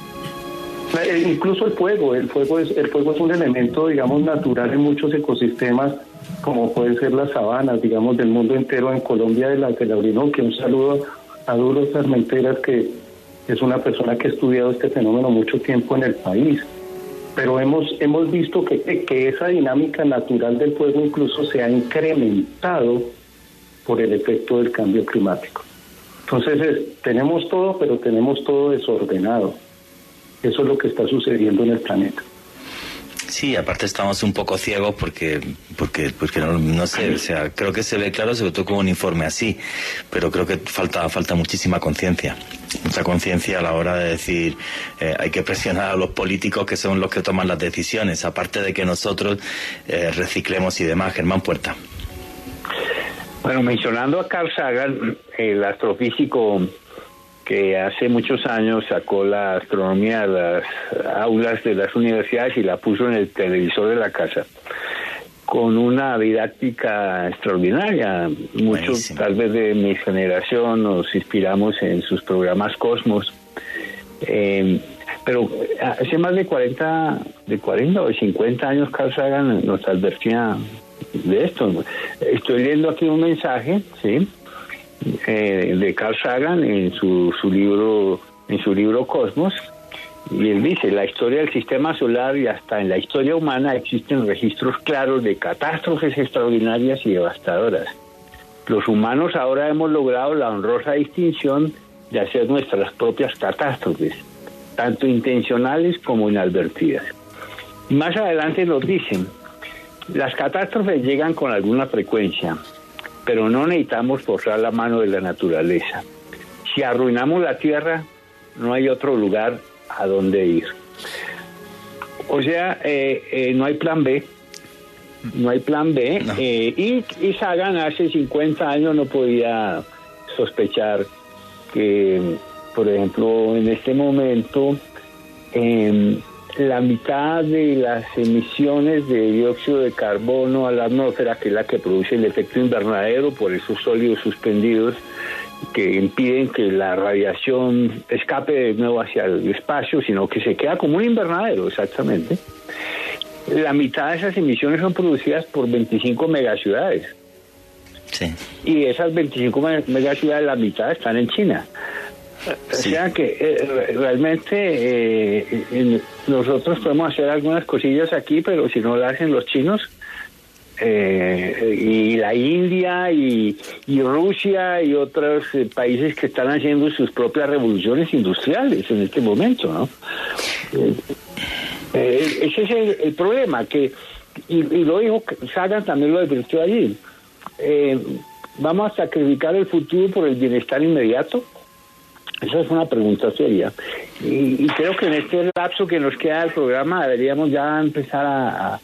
Eh, incluso el fuego, el fuego es el fuego es un elemento, digamos, natural en muchos ecosistemas, como pueden ser las sabanas, digamos, del mundo entero. En Colombia, de la, de la Orinoquia, un saludo a Duro Sarmenteras, que es una persona que ha estudiado este fenómeno mucho tiempo en el país. Pero hemos, hemos visto que, que esa dinámica natural del fuego incluso se ha incrementado por el efecto del cambio climático. Entonces, tenemos todo, pero tenemos todo desordenado. Eso es lo que está sucediendo en el planeta. Sí, aparte estamos un poco ciegos porque, porque, porque no, sé, o sea, creo que se ve claro, sobre todo con un informe así, pero creo que falta, falta muchísima conciencia, mucha conciencia a la hora de decir, eh, hay que presionar a los políticos que son los que toman las decisiones, aparte de que nosotros eh, reciclemos y demás. Germán Puerta. Bueno, mencionando a Carl Sagan, el astrofísico que hace muchos años sacó la astronomía a las aulas de las universidades y la puso en el televisor de la casa con una didáctica extraordinaria. Muchos, tal vez de mi generación, nos inspiramos en sus programas Cosmos. Eh, pero hace más de 40, de 40 o 50 años Carl Sagan nos advertía de esto. Estoy leyendo aquí un mensaje, ¿sí? Eh, de Carl Sagan en su, su libro en su libro Cosmos. Y él dice la historia del sistema solar y hasta en la historia humana existen registros claros de catástrofes extraordinarias y devastadoras. Los humanos ahora hemos logrado la honrosa distinción de hacer nuestras propias catástrofes tanto intencionales como inadvertidas. Más adelante nos dicen las catástrofes llegan con alguna frecuencia pero no necesitamos forzar la mano de la naturaleza. Si arruinamos la tierra, no hay otro lugar a donde ir. O sea, eh, eh, no hay plan B. No hay plan B. Eh, y, y, Sagan hace 50 años no podía sospechar que, por ejemplo, en este momento em, la mitad de las emisiones de dióxido de carbono a la atmósfera, que es la que produce el efecto invernadero por esos sólidos suspendidos que impiden que la radiación escape de nuevo hacia el espacio, sino que se queda como un invernadero, exactamente. La mitad de esas emisiones son producidas por 25 megaciudades. Sí. Y esas 25 megaciudades, la mitad están en China. O sea que eh, realmente eh, nosotros podemos hacer algunas cosillas aquí, pero si no lo hacen los chinos, eh, y la India y, Rusia y otros países que están haciendo sus propias revoluciones industriales en este momento, ¿no? ese es el, problema, que, y, lo dijo Sagan, también lo advirtió allí, vamos a sacrificar el futuro por el bienestar inmediato. Esa es una pregunta seria. Y, creo que en este lapso que nos queda del programa deberíamos ya empezar a,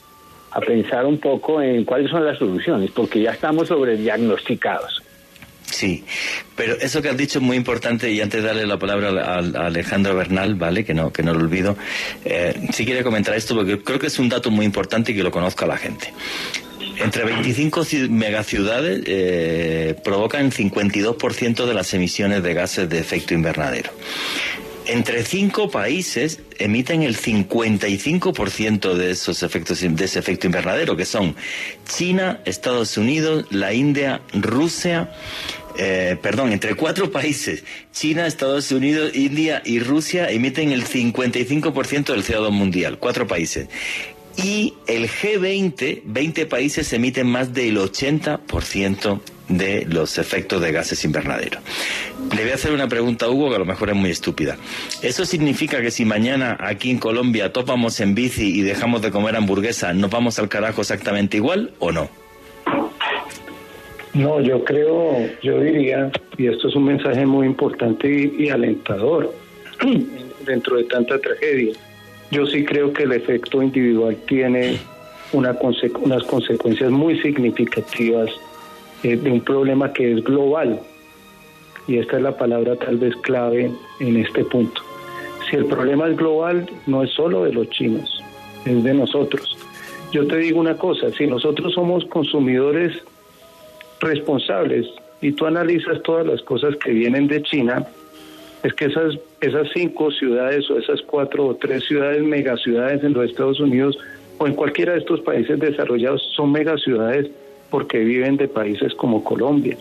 pensar un poco en cuáles son las soluciones, porque ya estamos sobrediagnosticados. Sí, pero eso que has dicho es muy importante y antes de darle la palabra a, Alejandro Bernal, ¿vale? Que no, que no lo olvido, eh, sí quiere comentar esto porque creo que es un dato muy importante y que lo conozca la gente. Entre 25 megaciudades eh, provocan 52% de las emisiones de gases de efecto invernadero. Entre cinco países emiten el 55% de esos efectos de ese efecto invernadero, que son China, Estados Unidos, la India, Rusia, eh, perdón, entre cuatro países, China, Estados Unidos, India y Rusia emiten el 55% del CO2 mundial, cuatro países y el G20, 20 países emiten más del 80% de los efectos de gases invernaderos. Le voy a hacer una pregunta a Hugo que a lo mejor es muy estúpida. ¿Eso significa que si mañana aquí en Colombia topamos en bici y dejamos de comer hamburguesa, nos vamos al carajo exactamente igual o no? No, yo creo, yo diría, y esto es un mensaje muy importante y, y alentador dentro de tanta tragedia yo sí creo que el efecto individual tiene una unas consecuencias muy significativas eh, de un problema que es global. Y esta es la palabra tal vez clave en este punto. Si el problema es global, no es solo de los chinos, es de nosotros. Yo te digo una cosa, si nosotros somos consumidores responsables y tú analizas todas las cosas que vienen de China, es que esas, esas cinco ciudades o esas cuatro o tres ciudades, megaciudades en los Estados Unidos o en cualquiera de estos países desarrollados son megaciudades porque viven de países como Colombia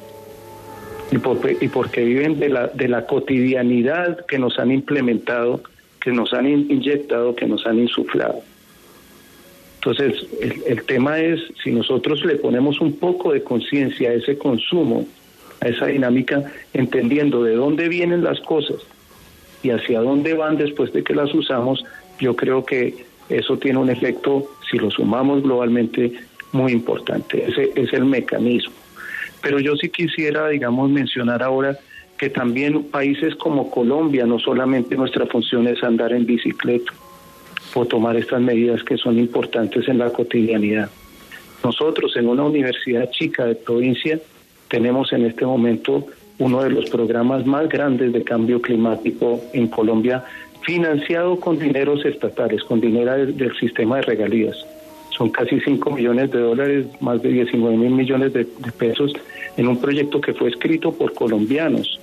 y, y porque viven de la, de la cotidianidad que nos han implementado, que nos han inyectado, que nos han insuflado. Entonces, el, el tema es, si nosotros le ponemos un poco de conciencia a ese consumo, a esa dinámica, entendiendo de dónde vienen las cosas y hacia dónde van después de que las usamos, yo creo que eso tiene un efecto, si lo sumamos globalmente, muy importante. Ese es el mecanismo. Pero yo sí quisiera, digamos, mencionar ahora que también países como Colombia, no solamente nuestra función es andar en bicicleta o tomar estas medidas que son importantes en la cotidianidad. Nosotros en una universidad chica de provincia tenemos en este momento uno de los programas más grandes de cambio climático en Colombia, financiado con dineros estatales, con dinero del, sistema de regalías. Son casi 5 millones de dólares, más de 19 mil millones de, pesos en un proyecto que fue escrito por colombianos.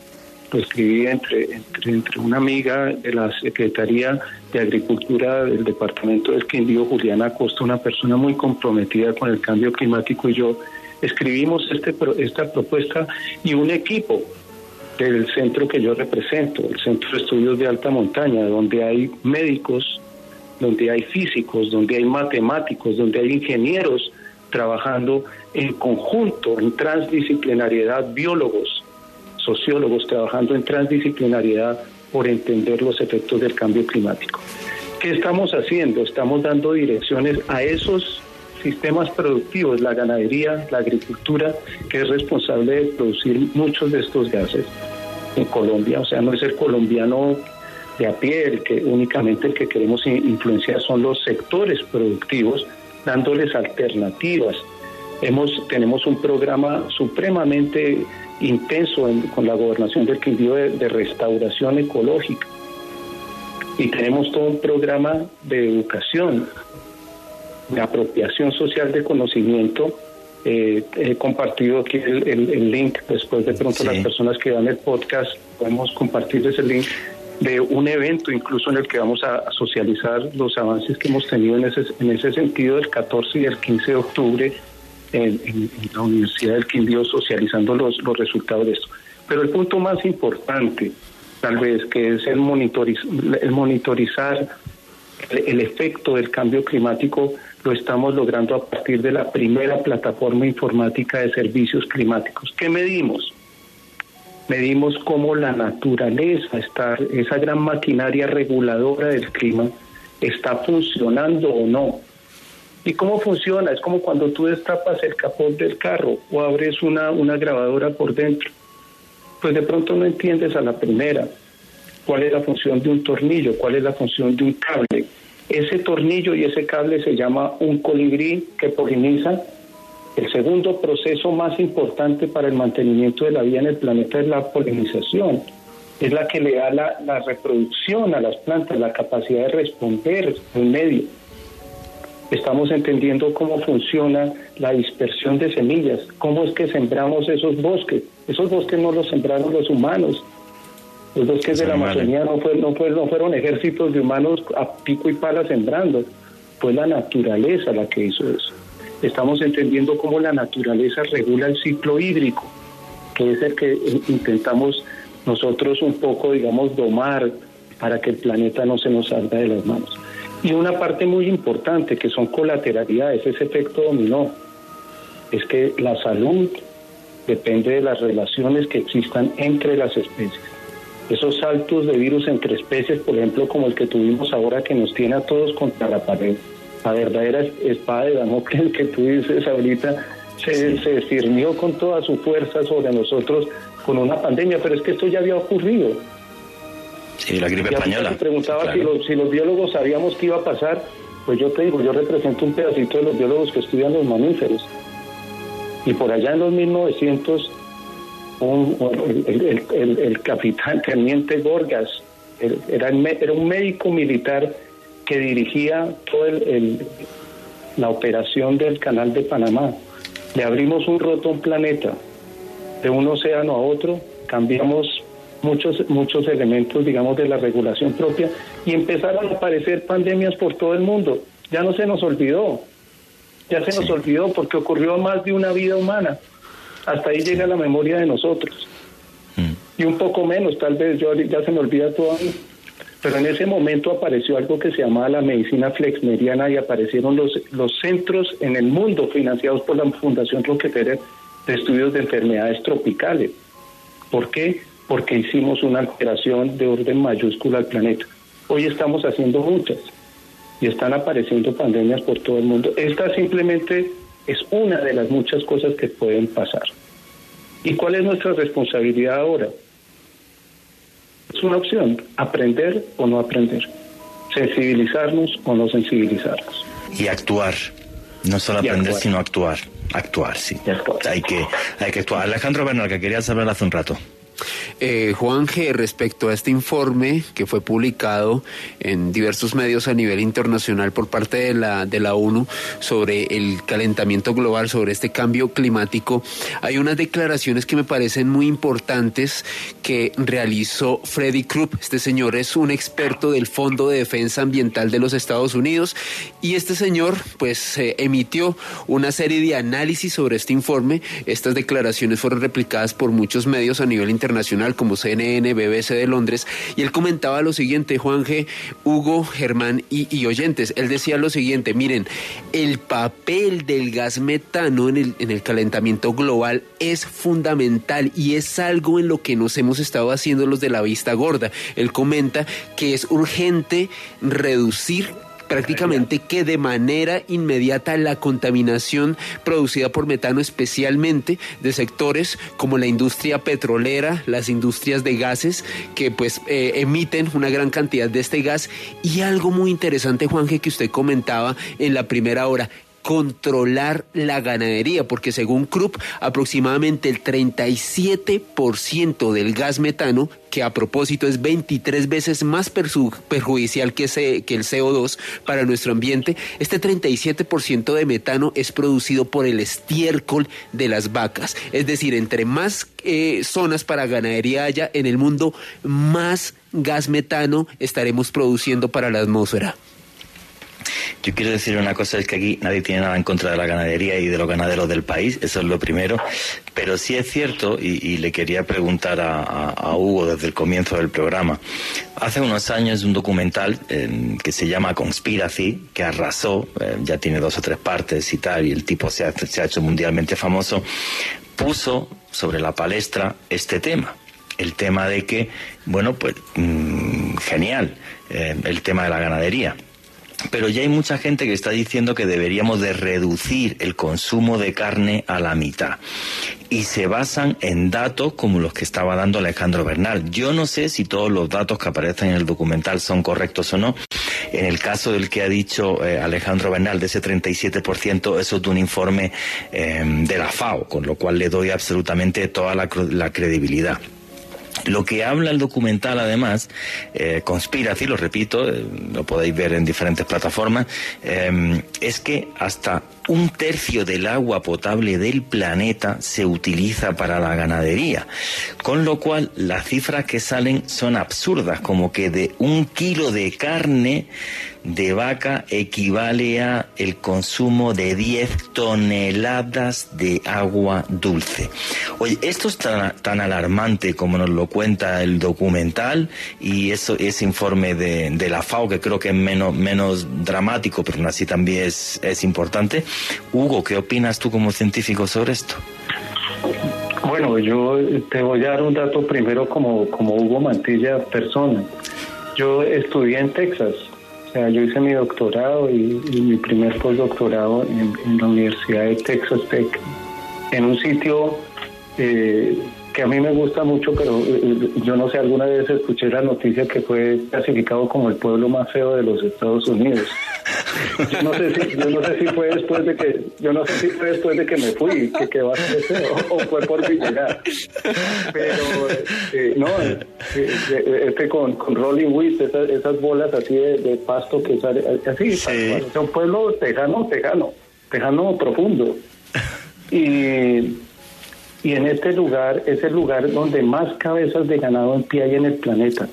Lo escribí entre, entre, entre una amiga de la Secretaría de Agricultura del Departamento del Quindío, Juliana Acosta, una persona muy comprometida con el cambio climático, y yo, escribimos este, esta propuesta y un equipo del centro que yo represento, el Centro de Estudios de Alta Montaña, donde hay médicos, donde hay físicos, donde hay matemáticos, donde hay ingenieros trabajando en conjunto, en transdisciplinariedad, biólogos, sociólogos trabajando en transdisciplinariedad por entender los efectos del cambio climático. ¿Qué estamos haciendo? Estamos dando direcciones a esos sistemas productivos, la ganadería, la agricultura, que es responsable de producir muchos de estos gases en Colombia. O sea, no es el colombiano de a pie el que únicamente el que queremos influenciar son los sectores productivos, dándoles alternativas. Hemos, tenemos un programa supremamente intenso con la gobernación del Quindío de, de restauración ecológica y tenemos todo un programa de educación, de apropiación social de conocimiento. Eh, he compartido aquí el, link, después de pronto las personas que van el podcast podemos compartir ese link de un evento incluso en el que vamos a, socializar los avances que hemos tenido en ese, en ese sentido el 14 y el 15 de octubre en, la Universidad del Quindío socializando los, los resultados de esto. Pero el punto más importante, tal vez, que es el, el monitorizar el, efecto del cambio climático, lo estamos logrando a partir de la primera plataforma informática de servicios climáticos. ¿Qué medimos? Medimos cómo la naturaleza, está, esa gran maquinaria reguladora del clima, está funcionando o no ¿Y cómo funciona? Es como cuando tú destapas el capón del carro o abres una, una grabadora por dentro. Pues de pronto no entiendes a la primera cuál es la función de un tornillo, cuál es la función de un cable. Ese tornillo y ese cable se llama un colibrí que poliniza. El segundo proceso más importante para el mantenimiento de la vida en el planeta es la polinización. Es la que le da la, reproducción a las plantas, la capacidad de responder al medio estamos entendiendo cómo funciona la dispersión de semillas, cómo es que sembramos esos bosques. Esos bosques no los sembraron los humanos. Los bosques de la Amazonía no, fue, no, no fueron ejércitos de humanos a pico y pala sembrando, fue la naturaleza la que hizo eso. Estamos entendiendo cómo la naturaleza regula el ciclo hídrico, que es el que intentamos nosotros un poco, digamos, domar para que el planeta no se nos salga de las manos. Y una parte muy importante que son colateralidades, ese efecto dominó, es que la salud depende de las relaciones que existan entre las especies. Esos saltos de virus entre especies, por ejemplo, como el que tuvimos ahora que nos tiene a todos contra la pared, la verdadera espada de Damocles que tú dices ahorita, se, se discernió con toda su fuerza sobre nosotros con una pandemia, pero es que esto ya había ocurrido. Sí, la gripe española. Se preguntaba si, los, si los biólogos sabíamos qué iba a pasar. Pues yo te digo, yo represento un pedacito de los biólogos que estudian los mamíferos. Y por allá en los 1900, el, capitán teniente Gorgas era, era un médico militar que dirigía toda la operación del canal de Panamá. Le abrimos un un planeta, de un océano a otro, cambiamos muchos, muchos elementos, digamos, de la regulación propia y empezaron a aparecer pandemias por todo el mundo. Ya no se nos olvidó, ya se nos olvidó porque ocurrió más de una vida humana. Hasta ahí llega la memoria de nosotros. Mm. Y un poco menos, tal vez, yo ya se me olvida todo Pero en ese momento apareció algo que se llamaba la medicina flexneriana y aparecieron los, los centros en el mundo financiados por la Fundación Rockefeller de estudios de enfermedades tropicales. ¿Por qué? porque hicimos una alteración de orden mayúscula al planeta. Hoy estamos haciendo muchas y están apareciendo pandemias por todo el mundo. Esta simplemente es una de las muchas cosas que pueden pasar. ¿Y cuál es nuestra responsabilidad ahora? Es una opción, aprender o no aprender, sensibilizarnos o no sensibilizarnos. Y actuar, no solo aprender, sino actuar. Actuar, sí. Hay, que, hay que actuar. Alejandro Bernal, que querías hablar hace un rato. Eh, Juan G., respecto a este informe que fue publicado en diversos medios a nivel internacional por parte de la, de la ONU sobre el calentamiento global, sobre este cambio climático, hay unas declaraciones que me parecen muy importantes que realizó Freddy Krupp. Este señor es un experto del Fondo de Defensa Ambiental de los Estados Unidos y este señor pues eh, emitió una serie de análisis sobre este informe. Estas declaraciones fueron replicadas por muchos medios a nivel internacional internacional como CNN, BBC de Londres, y él comentaba lo siguiente, Juan G., Hugo, Germán y, oyentes. Él decía lo siguiente, miren, el papel del gas metano en el, en el calentamiento global es fundamental y es algo en lo que nos hemos estado haciendo los de la vista gorda. Él comenta que es urgente reducir prácticamente que de manera inmediata la contaminación producida por metano, especialmente de sectores como la industria petrolera, las industrias de gases, que pues eh, emiten una gran cantidad de este gas. Y algo muy interesante, Juanje, que usted comentaba en la primera hora, controlar la ganadería, porque según Krupp, aproximadamente el 37% del gas metano, que a propósito es 23 veces más perjudicial que, que el CO2 para nuestro ambiente, este 37% de metano es producido por el estiércol de las vacas. Es decir, entre más eh, zonas para ganadería haya en el mundo, más gas metano estaremos produciendo para la atmósfera. Yo quiero decir una cosa, es que aquí nadie tiene nada en contra de la ganadería y de los ganaderos del país, eso es lo primero, pero sí es cierto, y, le quería preguntar a, Hugo desde el comienzo del programa, hace unos años un documental eh, que se llama Conspiracy, que arrasó, eh, ya tiene dos o tres partes y tal, y el tipo se ha, hecho mundialmente famoso, puso sobre la palestra este tema el tema de que, bueno, pues mm, genial, eh, el tema de la ganadería. Pero ya hay mucha gente que está diciendo que deberíamos de reducir el consumo de carne a la mitad. Y se basan en datos como los que estaba dando Alejandro Bernal. Yo no sé si todos los datos que aparecen en el documental son correctos o no. En el caso del que ha dicho eh, Alejandro Bernal, de ese 37%, eso es de un informe eh, de la FAO, con lo cual le doy absolutamente toda la credibilidad. Lo que habla el documental, además, eh, Conspiracy, lo repito, eh, lo podéis ver en diferentes plataformas, eh, es que hasta un tercio del agua potable del planeta se utiliza para la ganadería, con lo cual las cifras que salen son absurdas, como que de un kilo de carne de vaca equivale a el consumo de 10 toneladas de agua dulce. Oye, esto es tan, alarmante como nos lo cuenta el documental y eso, ese informe de, la FAO que creo que es menos, menos dramático, pero aún así también es, es importante. Hugo, ¿qué opinas tú como científico sobre esto? Bueno, yo te voy a dar un dato primero como, como Hugo Mantilla, persona. Yo estudié en Texas, yo hice mi doctorado y, mi primer postdoctorado en, en, la Universidad de Texas Tech, en un sitio eh, que a mí me gusta mucho, pero eh, eh, yo no sé, alguna vez escuché la noticia que fue clasificado como el pueblo más feo de los Estados Unidos. Yo no sé si, yo no sé si fue después de que, yo no sé si fue después de que me fui, que quedó a ser feo, o fue por mi llegada. Pero eh, no, este con, con Rolling Wheat, esas, esas bolas así de, pasto que sale, así, sí. es un pueblo tejano, tejano, tejano profundo. Y y en este lugar es el lugar donde más cabezas de ganado en pie hay en el planeta.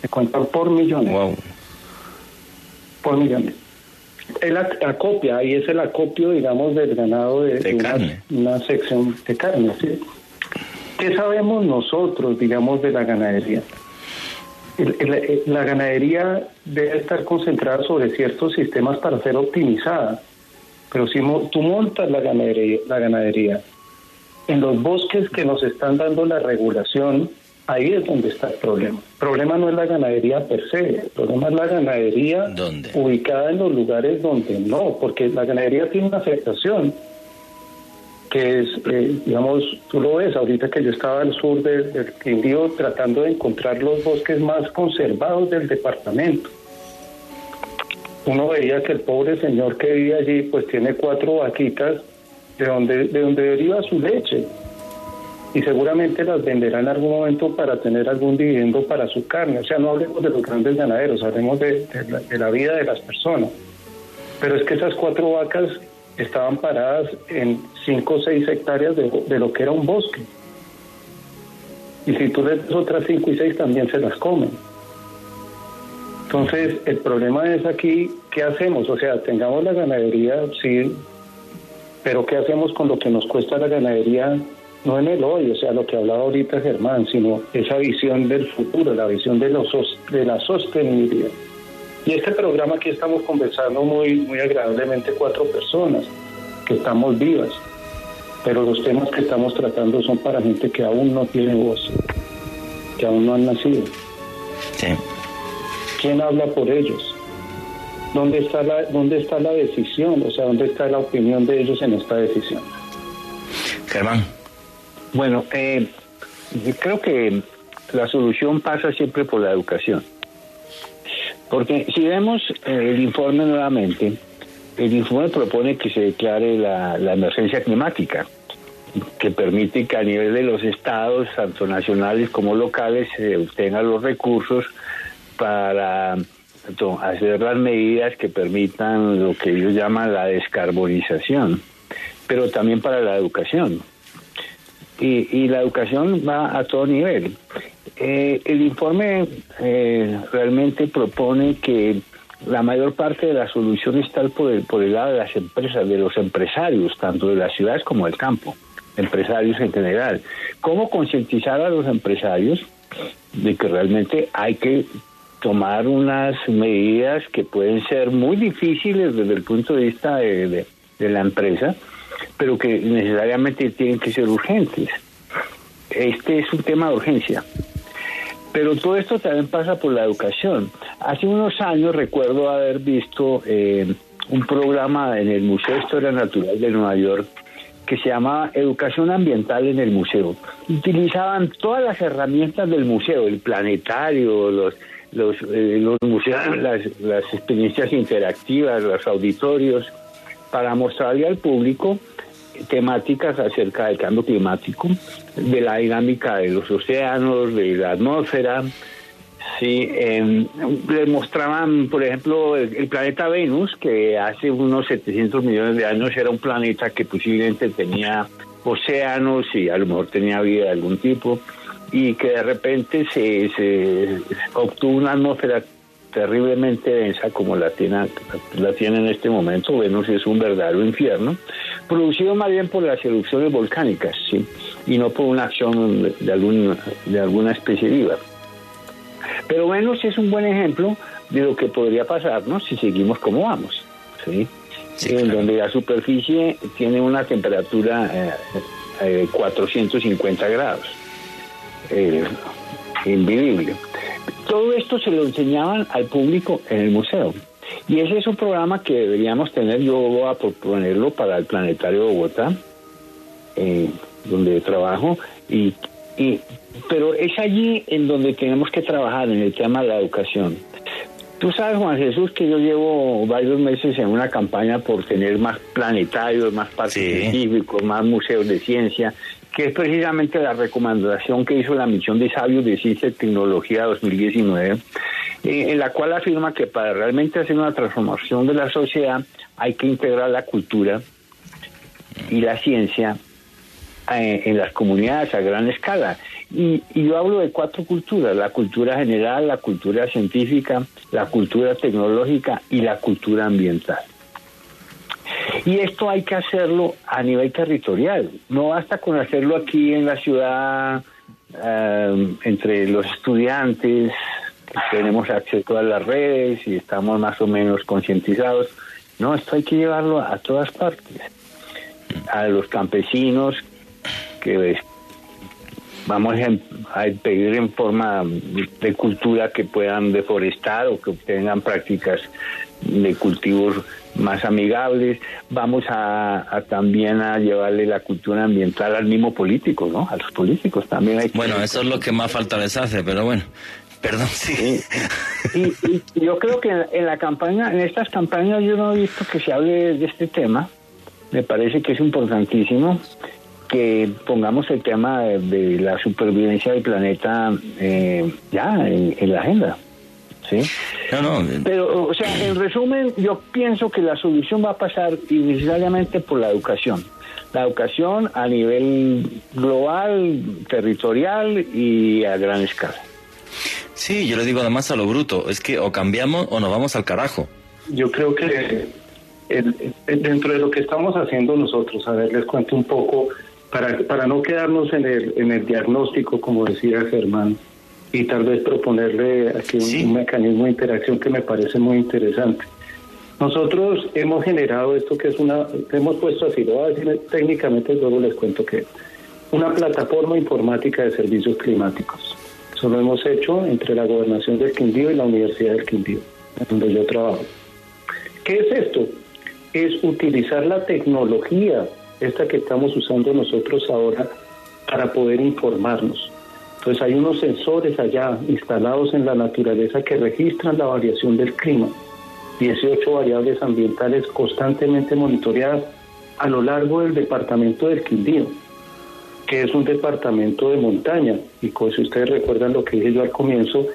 Se cuentan por millones. Wow. Por millones. El acopia, ahí es el acopio, digamos, del ganado de, carne. Una, sección de carne. ¿sí? ¿Qué sabemos nosotros, digamos, de la ganadería? la ganadería debe estar concentrada sobre ciertos sistemas para ser optimizada. Pero si tú montas la ganadería, la ganadería en los bosques que nos están dando la regulación, ahí es donde está el problema. El problema no es la ganadería per se, el problema es la ganadería ubicada en los lugares donde no, porque la ganadería tiene una afectación que es, eh, digamos, tú lo ves, ahorita que yo estaba al sur del, del Quindío tratando de encontrar los bosques más conservados del departamento. Uno veía que el pobre señor que vive allí pues tiene cuatro vaquitas de donde, de donde deriva su leche. Y seguramente las venderá en algún momento para tener algún dividendo para su carne. O sea, no hablemos de los grandes ganaderos, hablemos de, la, vida de las personas. Pero es que esas cuatro vacas estaban paradas en cinco o seis hectáreas de, de, lo que era un bosque. Y si tú le das otras cinco y seis, también se las comen. Entonces, el problema es aquí, ¿qué hacemos? O sea, tengamos la ganadería, sí, pero ¿qué hacemos con lo que nos cuesta la ganadería? No en el hoy, o sea, lo que hablaba ahorita Germán, sino esa visión del futuro, la visión de, los, de la sostenibilidad. Y este programa aquí estamos conversando muy, muy agradablemente cuatro personas que estamos vivas, pero los temas que estamos tratando son para gente que aún no tiene voz, que aún no han nacido. ¿Quién habla por ellos? ¿Dónde está la, dónde está la decisión? O sea, ¿dónde está la opinión de ellos en esta decisión? Germán. Bueno, eh, creo que la solución pasa siempre por la educación. Porque si vemos eh, el informe nuevamente, el informe propone que se declare la, la emergencia climática, que permite que a nivel de los estados, tanto nacionales como locales, se obtengan los recursos para hacer las medidas que permitan lo que ellos llaman la descarbonización, pero también para la educación. Y, y la educación va a todo nivel. Eh, el informe eh, realmente propone que la mayor parte de la solución está por el, por el lado de las empresas, de los empresarios, tanto de las ciudades como del campo, empresarios en general. ¿Cómo concientizar a los empresarios de que realmente hay que tomar unas medidas que pueden ser muy difíciles desde el punto de vista de, la empresa, pero que necesariamente tienen que ser urgentes? Este es un tema de urgencia. Pero todo esto también pasa por la educación. Hace unos años recuerdo haber visto eh, un programa en el Museo de Historia Natural de Nueva York que se llamaba Educación Ambiental en el Museo. Utilizaban todas las herramientas del museo, el planetario, los, los, eh, los museos, las, las experiencias interactivas, los auditorios, para mostrarle al público temáticas acerca del cambio climático, de la dinámica de los océanos, de la atmósfera. Sí, eh, le mostraban, por ejemplo, el, el planeta Venus, que hace unos 700 millones de años era un planeta que posiblemente tenía océanos y a lo mejor tenía vida de algún tipo, y que de repente se, se obtuvo una atmósfera terriblemente densa como la tiene, la tiene en este momento. Venus es un verdadero infierno, producido más bien por las erupciones volcánicas, ¿sí? y no por una acción de, algún, de alguna especie viva. Pero Venus es un buen ejemplo de lo que podría pasarnos si seguimos como vamos, ¿sí? Sí, en claro. donde la superficie tiene una temperatura eh, eh, 450 grados, eh, invivible. Todo esto se lo enseñaban al público en el museo. Y ese es un programa que deberíamos tener, yo voy a proponerlo para el Planetario de Bogotá, eh, donde trabajo, y, y, pero es allí en donde tenemos que trabajar, en el tema de la educación. Tú sabes, Juan Jesús, que yo llevo varios meses en una campaña por tener más planetarios, más parques Sí. científicos, más museos de ciencia, que es precisamente la recomendación que hizo la misión de sabios de ciencia y tecnología 2019, eh, en la cual afirma que para realmente hacer una transformación de la sociedad hay que integrar la cultura y la ciencia eh, en las comunidades a gran escala. Y, y yo hablo de cuatro culturas, la cultura general, la cultura científica, la cultura tecnológica y la cultura ambiental. Y esto hay que hacerlo a nivel territorial. No basta con hacerlo aquí en la ciudad, eh, entre los estudiantes, que tenemos acceso a las redes y estamos más o menos concientizados. No, esto hay que llevarlo a todas partes. A los campesinos, que es- vamos a, pedir en forma de cultura que puedan deforestar o que obtengan prácticas de cultivos más amigables. Vamos a, a también a llevarle la cultura ambiental al mismo político, ¿no? A los políticos también hay que... Bueno, eso es lo que más falta les hace, pero bueno. Perdón, sí. Y, y- y yo creo que en, en la campaña, en estas campañas yo no he visto que se hable de este tema. Me parece que es importantísimo que pongamos el tema de, de la supervivencia del planeta eh, ya en, en la agenda. ¿Sí? No, no. Pero, o sea, en resumen, yo pienso que la solución va a pasar necesariamente por la educación. La educación a nivel global, territorial y a gran escala. Sí, yo le digo además a lo bruto, es que o cambiamos o nos vamos al carajo. Yo creo que el- el- dentro de lo que estamos haciendo nosotros, a ver, les cuento un poco, para, para no quedarnos en el, en el diagnóstico, como decía Germán, y tal vez proponerle aquí un, mecanismo de interacción que me parece muy interesante. Nosotros hemos generado esto que es una, hemos puesto así, lo voy a decir técnicamente, luego les cuento que una plataforma informática de servicios climáticos. Eso lo hemos hecho entre la Gobernación del Quindío y la Universidad del Quindío, donde yo trabajo. ¿Qué es esto? Es utilizar la tecnología, esta que estamos usando nosotros ahora, para poder informarnos. Entonces hay unos sensores allá instalados en la naturaleza que registran la variación del clima 18 variables ambientales constantemente monitoreadas a lo largo del departamento del Quindío, que es un departamento de montaña. Y si ustedes recuerdan lo que dije yo al comienzo,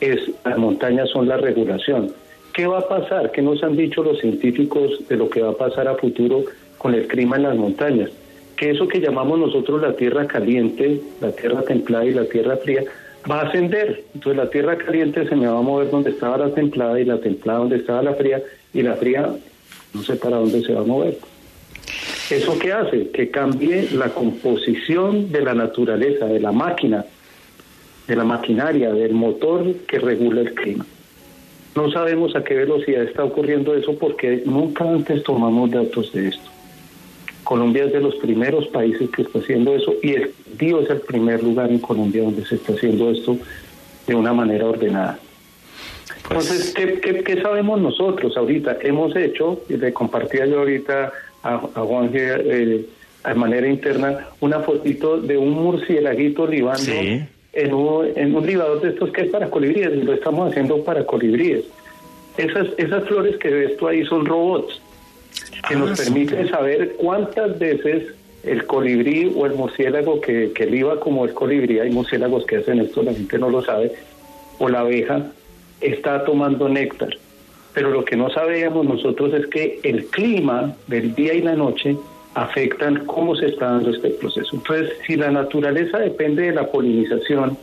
es las montañas son la regulación. ¿Qué va a pasar? ¿Qué nos han dicho los científicos de lo que va a pasar a futuro con el clima en las montañas? Que eso que llamamos nosotros la tierra caliente, la tierra templada y la tierra fría, va a ascender. Entonces la tierra caliente se me va a mover donde estaba la templada y la templada donde estaba la fría y la fría no sé para dónde se va a mover. ¿Eso qué hace? Que cambie la composición de la naturaleza, de la máquina, de la maquinaria, del motor que regula el clima. No sabemos a qué velocidad está ocurriendo eso porque nunca antes tomamos datos de esto. Colombia es de los primeros países que está haciendo eso y el Dios es el primer lugar en Colombia donde se está haciendo esto de una manera ordenada. Pues Entonces, ¿qué, sabemos nosotros ahorita? Hemos hecho, y le compartía yo ahorita a, Juan eh, de manera interna, una fotito de un murcielaguito libando en, un, en un libador de estos que es para colibríes, y lo estamos haciendo para colibríes. Esas, esas flores que ves tú ahí son robots que nos ah, permite saber cuántas veces el colibrí o el murciélago que, que liba como el colibrí, hay murciélagos que hacen esto, la gente no lo sabe, o la abeja, está tomando néctar. Pero lo que no sabíamos nosotros es que el clima del día y la noche afectan cómo se está dando este proceso. Entonces, si la naturaleza depende de la polinización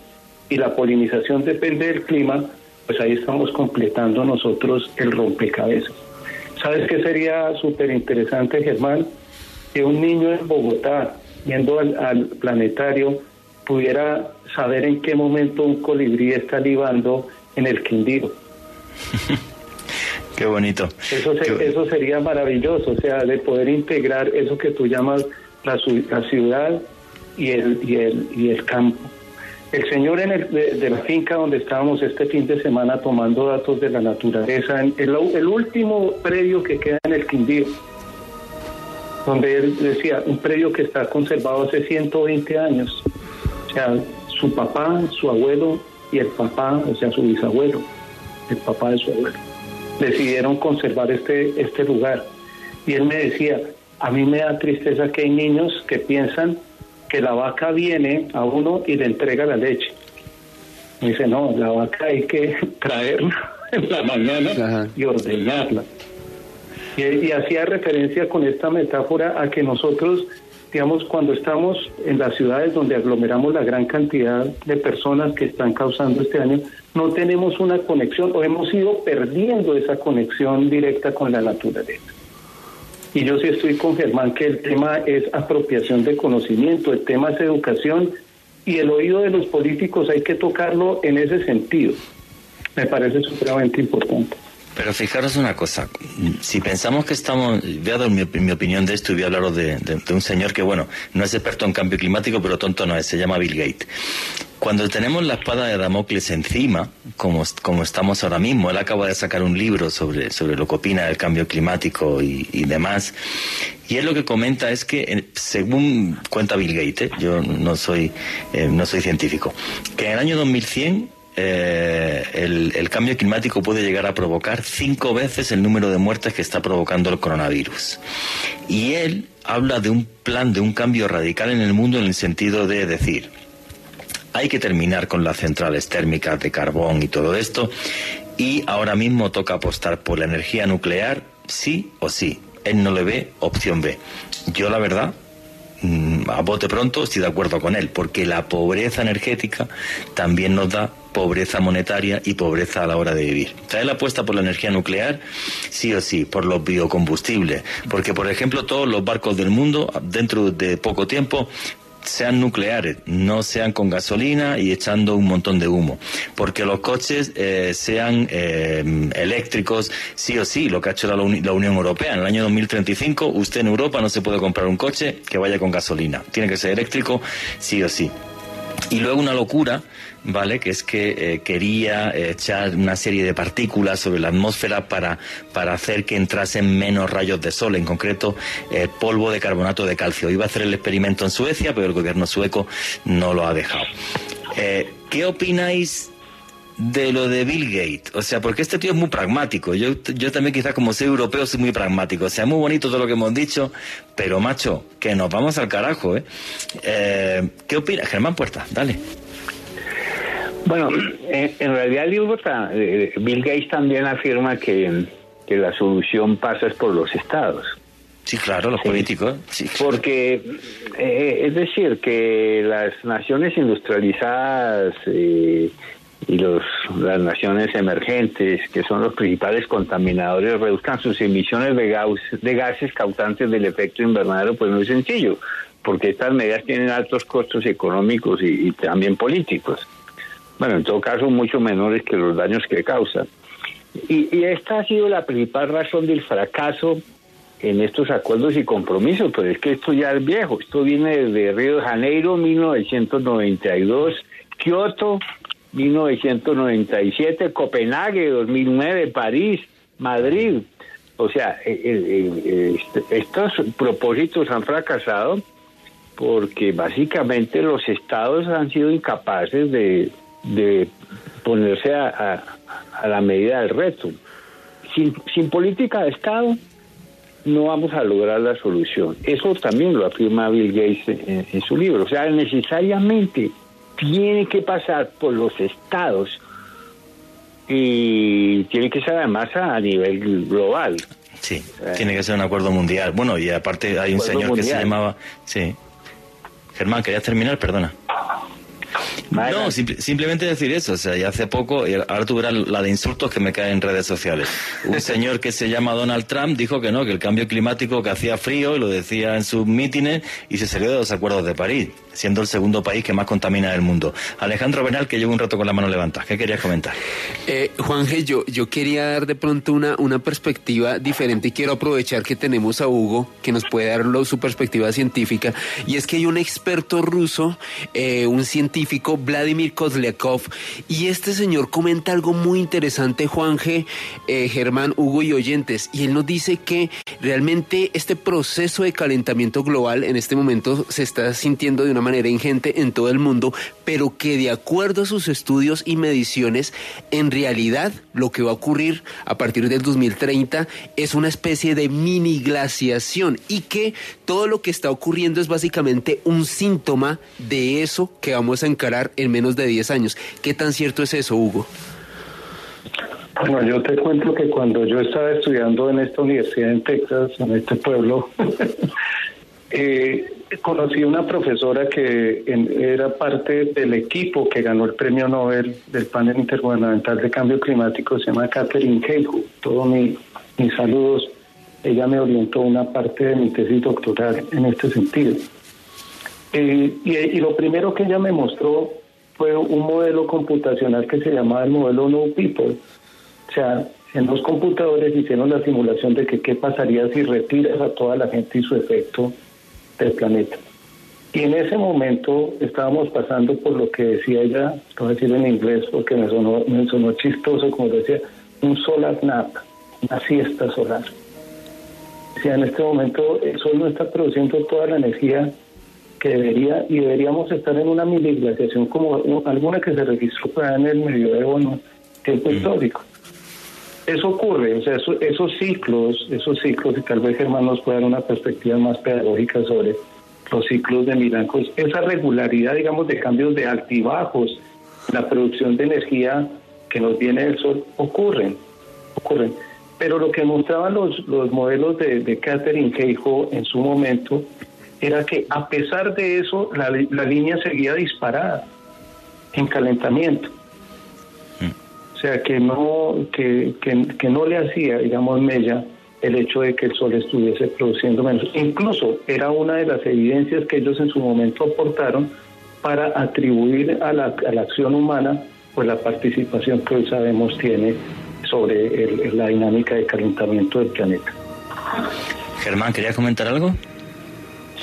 y la polinización depende del clima, pues ahí estamos completando nosotros el rompecabezas. ¿Sabes qué sería súper interesante, Germán? Que un niño en Bogotá, yendo al, planetario, pudiera saber en qué momento un colibrí está libando en el Quindío. Qué bonito. Eso, eso sería maravilloso, o sea, de poder integrar eso que tú llamas la, la ciudad y el, y, el, y el campo. El señor en el, de, la finca donde estábamos este fin de semana tomando datos de la naturaleza, en el, el último predio que queda en el Quindío, donde él decía, un predio que está conservado hace 120 años. O sea, su papá, su abuelo y el papá, o sea, su bisabuelo, el papá de su abuelo, decidieron conservar este, este lugar. Y él me decía, a mí me da tristeza que hay niños que piensan que la vaca viene a uno y le entrega la leche. Me dice, no, la vaca hay que traerla en la mañana y ordeñarla. Y, hacía referencia con esta metáfora a que nosotros, digamos, cuando estamos en las ciudades donde aglomeramos la gran cantidad de personas que están causando este daño, no tenemos una conexión o hemos ido perdiendo esa conexión directa con la naturaleza. Y yo sí estoy con Germán que el tema es apropiación de conocimiento, el tema es educación y el oído de los políticos hay que tocarlo en ese sentido. Me parece supremamente importante. Pero fijaros una cosa, si pensamos que estamos, voy a dar mi, opinión de esto y voy a hablaros de, un señor que, bueno, no es experto en cambio climático, pero tonto no es, se llama Bill Gates. Cuando tenemos la espada de Damocles encima, como, como estamos ahora mismo, él acaba de sacar un libro sobre, sobre lo que opina del cambio climático y, demás, y él lo que comenta es que, según cuenta Bill Gates, ¿eh? yo no soy, eh, no soy científico, que en el año 2100 eh, el, cambio climático puede llegar a provocar cinco veces el número de muertes que está provocando el coronavirus. Y él habla de un plan de un cambio radical en el mundo en el sentido de decir, hay que terminar con las centrales térmicas de carbón y todo esto, y ahora mismo toca apostar por la energía nuclear, sí o sí. Él no le ve opción B. Yo la verdad mm, a bote pronto estoy de acuerdo con él, porque la pobreza energética también nos da pobreza monetaria y pobreza a la hora de vivir. Trae la apuesta por la energía nuclear, sí o sí, por los biocombustibles, porque por ejemplo todos los barcos del mundo dentro de poco tiempo sean nucleares, no sean con gasolina y echando un montón de humo. Porque los coches eh, sean eh, eléctricos, sí o sí, lo que ha hecho la, la, Unión Europea. En el año 2035, usted en Europa no se puede comprar un coche que vaya con gasolina. Tiene que ser eléctrico, sí o sí. Y luego una locura ¿vale? Que es que eh, quería echar una serie de partículas sobre la atmósfera para, para hacer que entrasen menos rayos de sol, en concreto eh, polvo de carbonato de calcio. Iba a hacer el experimento en Suecia, pero el gobierno sueco no lo ha dejado. Eh, ¿Qué opináis de lo de Bill Gates. O sea, porque este tío es muy pragmático. Yo, yo también quizás como soy europeo soy muy pragmático. O sea, muy bonito todo lo que hemos dicho, pero macho, que nos vamos al carajo, ¿eh? eh qué opina? Germán Puerta? Dale. Bueno, eh, en realidad eh, Bill Gates también afirma que, que la solución pasa por los estados. Sí, claro, los políticos. Sí. Porque, es decir, que las naciones industrializadas y los, las naciones emergentes, que son los principales contaminadores, reduzcan sus emisiones de, de gases causantes del efecto invernadero, pues no es sencillo, porque estas medidas tienen altos costos económicos y, también políticos. Bueno, en todo caso, mucho menores que los daños que causan. Y, y esta ha sido la principal razón del fracaso en estos acuerdos y compromisos, pues es que esto ya es viejo, esto viene desde Río de Janeiro, 1992, Kioto, 1997, Copenhague, 2009, París, Madrid. O sea, eh, eh, eh, este, estos propósitos han fracasado porque básicamente los estados han sido incapaces de, ponerse a, la medida del reto. Sin, política de Estado no vamos a lograr la solución. Eso también lo afirma Bill Gates en su libro. O sea, necesariamente tiene que pasar por los estados y tiene que ser además a nivel global. Sí, tiene que ser un acuerdo mundial. Bueno, y aparte hay un señor que se llamaba... Sí. Germán, ¿querías terminar? Perdona. No, simplemente decir eso. O sea, ya hace poco, y ahora tú verás la de insultos que me caen en redes sociales. Un señor que se llama Donald Trump dijo que no, que el cambio climático que hacía frío, y lo decía en sus mítines, y se salió de los acuerdos de París, siendo el segundo país que más contamina del mundo. Alejandro Benal, que llevo un rato con la mano levantada. ¿Qué querías comentar? Eh, Juan G, yo, yo quería dar de pronto una, una perspectiva diferente y quiero aprovechar que tenemos a Hugo, que nos puede dar su perspectiva científica. Y es que hay un experto ruso, eh, un científico, Vladimir Kozliakov. Y este señor comenta algo muy interesante, Juan G., eh, Germán, Hugo y oyentes. Y él nos dice que realmente este proceso de calentamiento global en este momento se está sintiendo de una manera ingente en todo el mundo, pero que de acuerdo a sus estudios y mediciones, en realidad lo que va a ocurrir a partir del 2030 es una especie de mini glaciación y que todo lo que está ocurriendo es básicamente un síntoma de eso que vamos a encarar en menos de 10 años. ¿Qué tan cierto es eso, Hugo? Bueno, yo te cuento que cuando yo estaba estudiando en esta universidad en Texas, en este pueblo, eh, conocí a una profesora que era parte del equipo que ganó el premio Nobel del panel intergubernamental de cambio climático, se llama Catherine Keiko. Todos mis saludos. Ella me orientó una parte de mi tesis doctoral en este sentido. Eh, y, lo primero que ella me mostró fue un modelo computacional que se llamaba el modelo No People. O sea, en los computadores hicieron la simulación de que qué pasaría si retiras a toda la gente y su efecto del planeta. Y en ese momento estábamos pasando por lo que decía ella, lo voy a decir en inglés porque me sonó, me sonó chistoso, como decía, un solar nap, una siesta solar. O sea, en este momento el sol no está produciendo toda la energía debería y deberíamos estar en una mini glaciación como alguna que se registró en el medioevo, ¿no? tiempo histórico. Eso ocurre, o sea, esos ciclos, esos ciclos, y tal vez Germán nos pueda dar una perspectiva más pedagógica sobre los ciclos de Milancos, esa regularidad, digamos, de cambios de altibajos, la producción de energía que nos viene del sol, ocurren, ocurren. Pero lo que mostraban los, los modelos de, de Catherine Keijo en su momento era que a pesar de eso la, línea seguía disparada en calentamiento. O sea que no, que, que, no le hacía, digamos, mella el hecho de que el sol estuviese produciendo menos. Incluso era una de las evidencias que ellos en su momento aportaron para atribuir a la, a la acción humana pues la participación que hoy sabemos tiene sobre la dinámica de calentamiento del planeta. Germán, ¿querías comentar algo?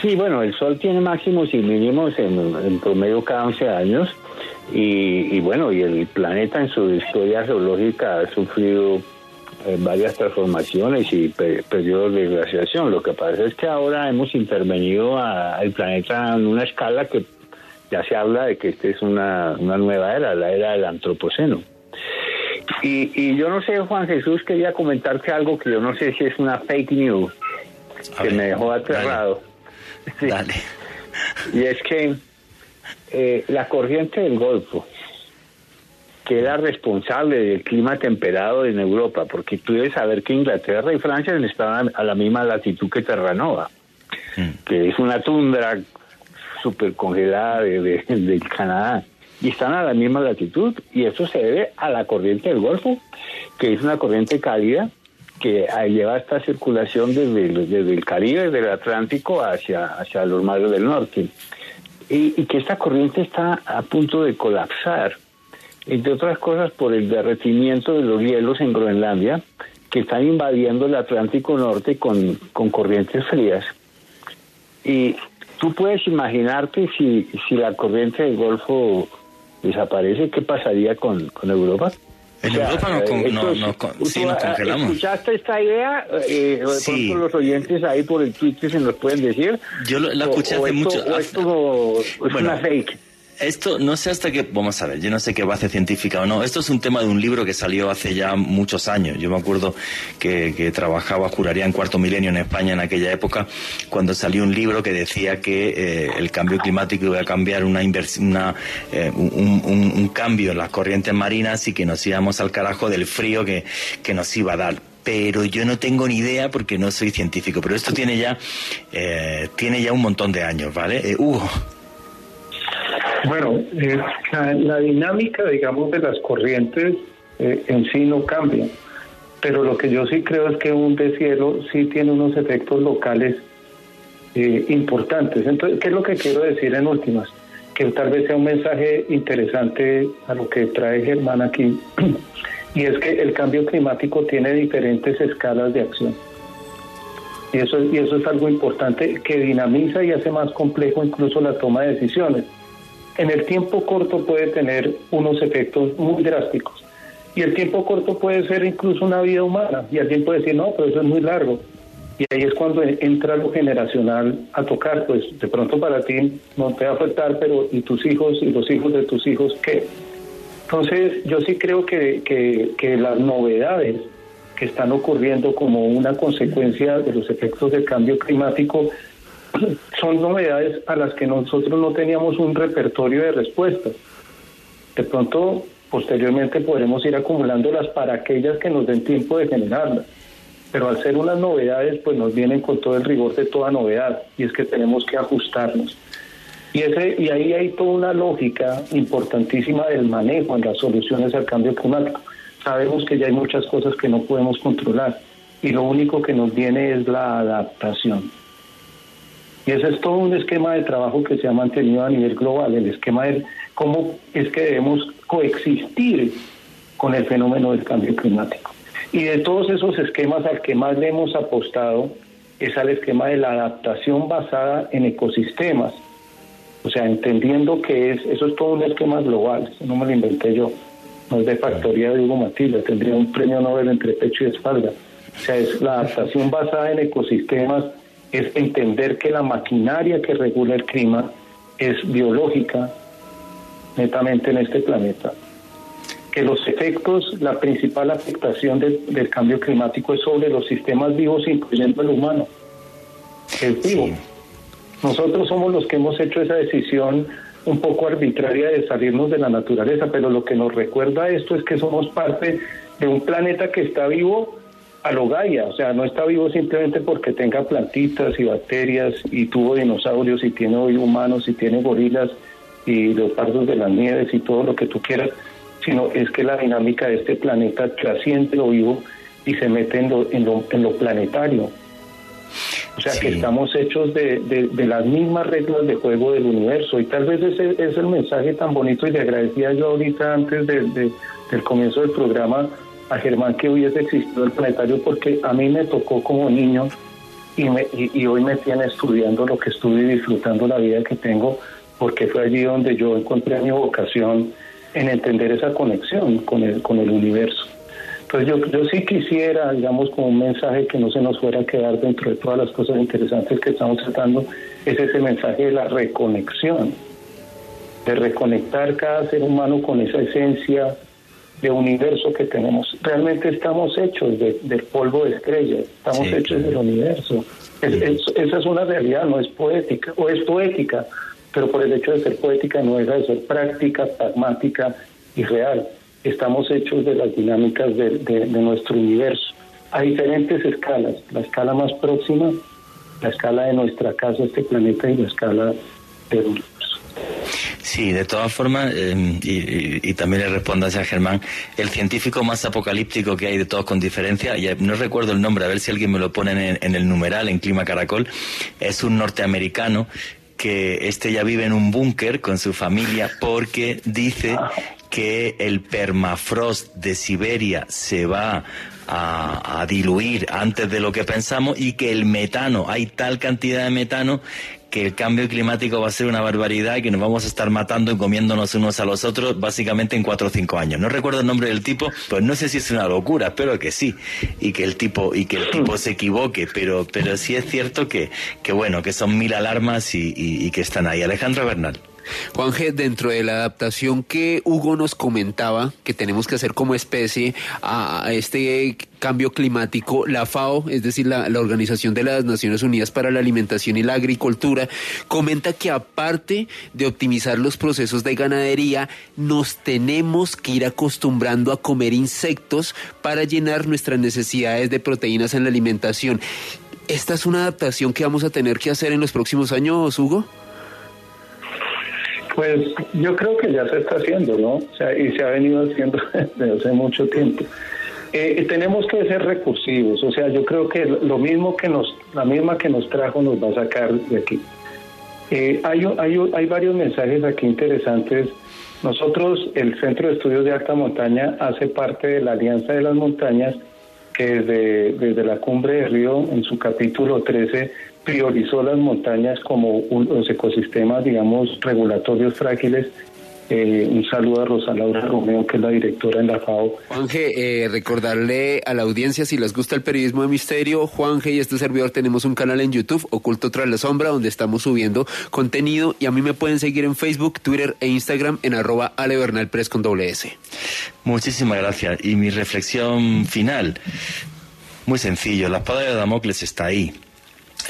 Sí, bueno, el Sol tiene máximos y mínimos en, promedio cada 11 años y, bueno, y el planeta en su historia geológica ha sufrido eh, varias transformaciones y periodos de glaciación. Lo que pasa es que ahora hemos intervenido al planeta en una escala que ya se habla de que esta es una, una nueva era, la era del antropoceno. Y, y yo no sé, Juan Jesús, quería comentarte algo que yo no sé si es una fake news, A que ver, me dejó aterrado. Sí. Dale. Y es que eh, la corriente del Golfo, que era responsable del clima temperado en Europa, porque tú debes saber que Inglaterra y Francia estaban a la misma latitud que Terranova, Mm. que es una tundra súper congelada de, de- del Canadá, y están a la misma latitud, y eso se debe a la corriente del Golfo, que es una corriente cálida que lleva esta circulación desde el, desde el Caribe, desde el Atlántico hacia, hacia los mares del norte. Y, y que esta corriente está a punto de colapsar, entre otras cosas por el derretimiento de los hielos en Groenlandia, que están invadiendo el Atlántico Norte con, con corrientes frías. Y tú puedes imaginarte si, si la corriente del Golfo desaparece, ¿qué pasaría con, con Europa? En O Europa nos, con- eh, no- nos con- ¿tú, sí, nos congelamos. ¿Escuchaste esta idea? Eh, de Sí. los oyentes ahí por el Twitter se nos pueden decir. Yo lo- la O- escuché o hace esto- mucho- O esto es Bueno. una fake. Esto no sé hasta qué, vamos a ver, yo no sé qué base científica o no. Esto es un tema de un libro que salió hace ya muchos años. Yo me acuerdo que, que trabajaba, juraría en cuarto milenio en España en aquella época, cuando salió un libro que decía que eh, el cambio climático iba a cambiar una una, eh, un cambio en las corrientes marinas y que nos íbamos al carajo del frío que, que nos iba a dar pero yo no tengo ni idea porque no soy científico. Pero esto tiene ya, eh, tiene ya un montón de años, ¿vale? Eh, Hugo. Bueno, eh, la, dinámica, digamos, de las corrientes eh, en sí no cambia, pero lo que yo sí creo es que un deshielo sí tiene unos efectos locales eh, importantes. Entonces, ¿qué es lo que quiero decir en últimas? Que tal vez sea un mensaje interesante a lo que trae Germán aquí, y es que el cambio climático tiene diferentes escalas de acción. Y eso, y eso es algo importante que dinamiza y hace más complejo incluso la toma de decisiones en el tiempo corto puede tener unos efectos muy drásticos. Y el tiempo corto puede ser incluso una vida humana. Y alguien puede decir, no, pero eso es muy largo. Y ahí es cuando entra lo generacional a tocar. Pues de pronto para ti no te va a afectar, pero ¿y tus hijos y los hijos de tus hijos qué? Entonces yo sí creo que, que, que las novedades que están ocurriendo como una consecuencia de los efectos del cambio climático son novedades a las que nosotros no teníamos un repertorio de respuestas. De pronto, posteriormente podremos ir acumulándolas para aquellas que nos den tiempo de generarlas. Pero al ser unas novedades, pues nos vienen con todo el rigor de toda novedad y es que tenemos que ajustarnos. Y, ese, y ahí hay toda una lógica importantísima del manejo en las soluciones al cambio climático. Sabemos que ya hay muchas cosas que no podemos controlar y lo único que nos viene es la adaptación. Y ese es todo un esquema de trabajo que se ha mantenido a nivel global, el esquema de cómo es que debemos coexistir con el fenómeno del cambio climático. Y de todos esos esquemas al que más le hemos apostado es al esquema de la adaptación basada en ecosistemas. O sea, entendiendo que es, eso es todo un esquema global, eso no me lo inventé yo, no es de factoría de Hugo Matilla, tendría un premio Nobel entre pecho y espalda. O sea, es la adaptación basada en ecosistemas es entender que la maquinaria que regula el clima es biológica netamente en este planeta. Que los efectos, la principal afectación de- del cambio climático es sobre los sistemas vivos, incluyendo el humano, es vivo. Sí. Nosotros somos los que hemos hecho esa decisión un poco arbitraria de salirnos de la naturaleza, pero lo que nos recuerda esto es que somos parte de un planeta que está vivo a lo Gaia, o sea, no está vivo simplemente porque tenga plantitas y bacterias y tuvo dinosaurios y tiene hoy humanos y tiene gorilas y los pardos de las nieves y todo lo que tú quieras, sino es que la dinámica de este planeta trasciende lo vivo y se mete en lo, en lo, en lo planetario. O sea que estamos hechos de, de- de las mismas reglas de juego del universo y tal vez ese es el mensaje tan bonito y le agradecía yo ahorita antes de- del comienzo del programa a Germán que hubiese existido el planetario porque a mí me tocó como niño y, me- y- y hoy me tiene estudiando lo que estudio y disfrutando la vida que tengo porque fue allí donde yo encontré mi vocación en entender esa conexión con el, con el universo. Entonces yo, yo sí quisiera, digamos, como un mensaje que no se nos fuera a quedar dentro de todas las cosas interesantes que estamos tratando, es ese mensaje de la reconexión, de reconectar cada ser humano con esa esencia de universo que tenemos. Realmente estamos hechos del polvo de estrellas, estamos hechos del universo. esa es una realidad, no es poética, o es poética, pero por el hecho de ser poética no deja de ser práctica, pragmática y real. Estamos hechos de las dinámicas de, de nuestro universo a diferentes escalas. La escala más próxima, la escala de nuestra casa, este planeta, y la escala del. Sí, de todas formas, em, y, también le respondo a Germán, el científico más apocalíptico que hay de todos con diferencia, y no recuerdo el nombre, a ver si alguien me lo pone en, el numeral, en Clima Caracol, es un norteamericano que este ya vive en un búnker con su familia porque dice que el permafrost de Siberia se va a, diluir antes de lo que pensamos y que el metano, hay tal cantidad de metano que el cambio climático va a ser una barbaridad y que nos vamos a estar matando y comiéndonos unos a los otros básicamente en cuatro o cinco años. No recuerdo el nombre del tipo, pues no sé si es una locura, espero que sí, y que el tipo, y que el tipo se equivoque, pero, pero sí es cierto que, que bueno, que son mil alarmas y, y que están ahí. Alejandro Bernal. Juan G, dentro de la adaptación que Hugo nos comentaba que tenemos que hacer como especie a, este cambio climático, la FAO, es decir, la, Organización de las Naciones Unidas para la Alimentación y la Agricultura, comenta que aparte de optimizar los procesos de ganadería, nos tenemos que ir acostumbrando a comer insectos para llenar nuestras necesidades de proteínas en la alimentación. ¿Esta es una adaptación que vamos a tener que hacer en los próximos años, Hugo? Pues yo creo que ya se está haciendo, ¿no? O sea, y se ha venido haciendo desde hace mucho tiempo. Eh, tenemos que ser recursivos, o sea, yo creo que lo mismo que nos, la misma que nos trajo nos va a sacar de aquí. Eh, hay, hay, hay varios mensajes aquí interesantes. Nosotros, el Centro de Estudios de Alta Montaña, hace parte de la Alianza de las Montañas, que desde, desde la cumbre de Río, en su capítulo 13, priorizó las montañas como unos ecosistemas, digamos, regulatorios frágiles. Eh, un saludo a Rosa Laura Romeo, que es la directora en la FAO. Juanje, eh, recordarle a la audiencia, si les gusta el periodismo de misterio, Juanje y este servidor tenemos un canal en YouTube, Oculto tras la sombra, donde estamos subiendo contenido y a mí me pueden seguir en Facebook, Twitter e Instagram en arroba alebernalpress con doble S. Muchísimas gracias. Y mi reflexión final, muy sencillo, la espada de Damocles está ahí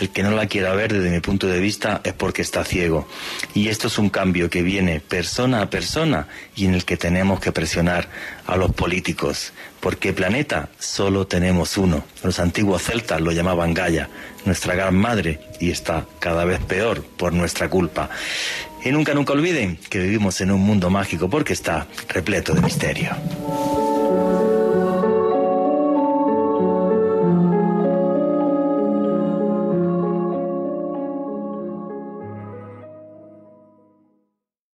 el que no la quiera ver desde mi punto de vista es porque está ciego. Y esto es un cambio que viene persona a persona y en el que tenemos que presionar a los políticos. Porque planeta solo tenemos uno. Los antiguos celtas lo llamaban Gaia, nuestra gran madre, y está cada vez peor por nuestra culpa. Y nunca, nunca olviden que vivimos en un mundo mágico porque está repleto de misterio.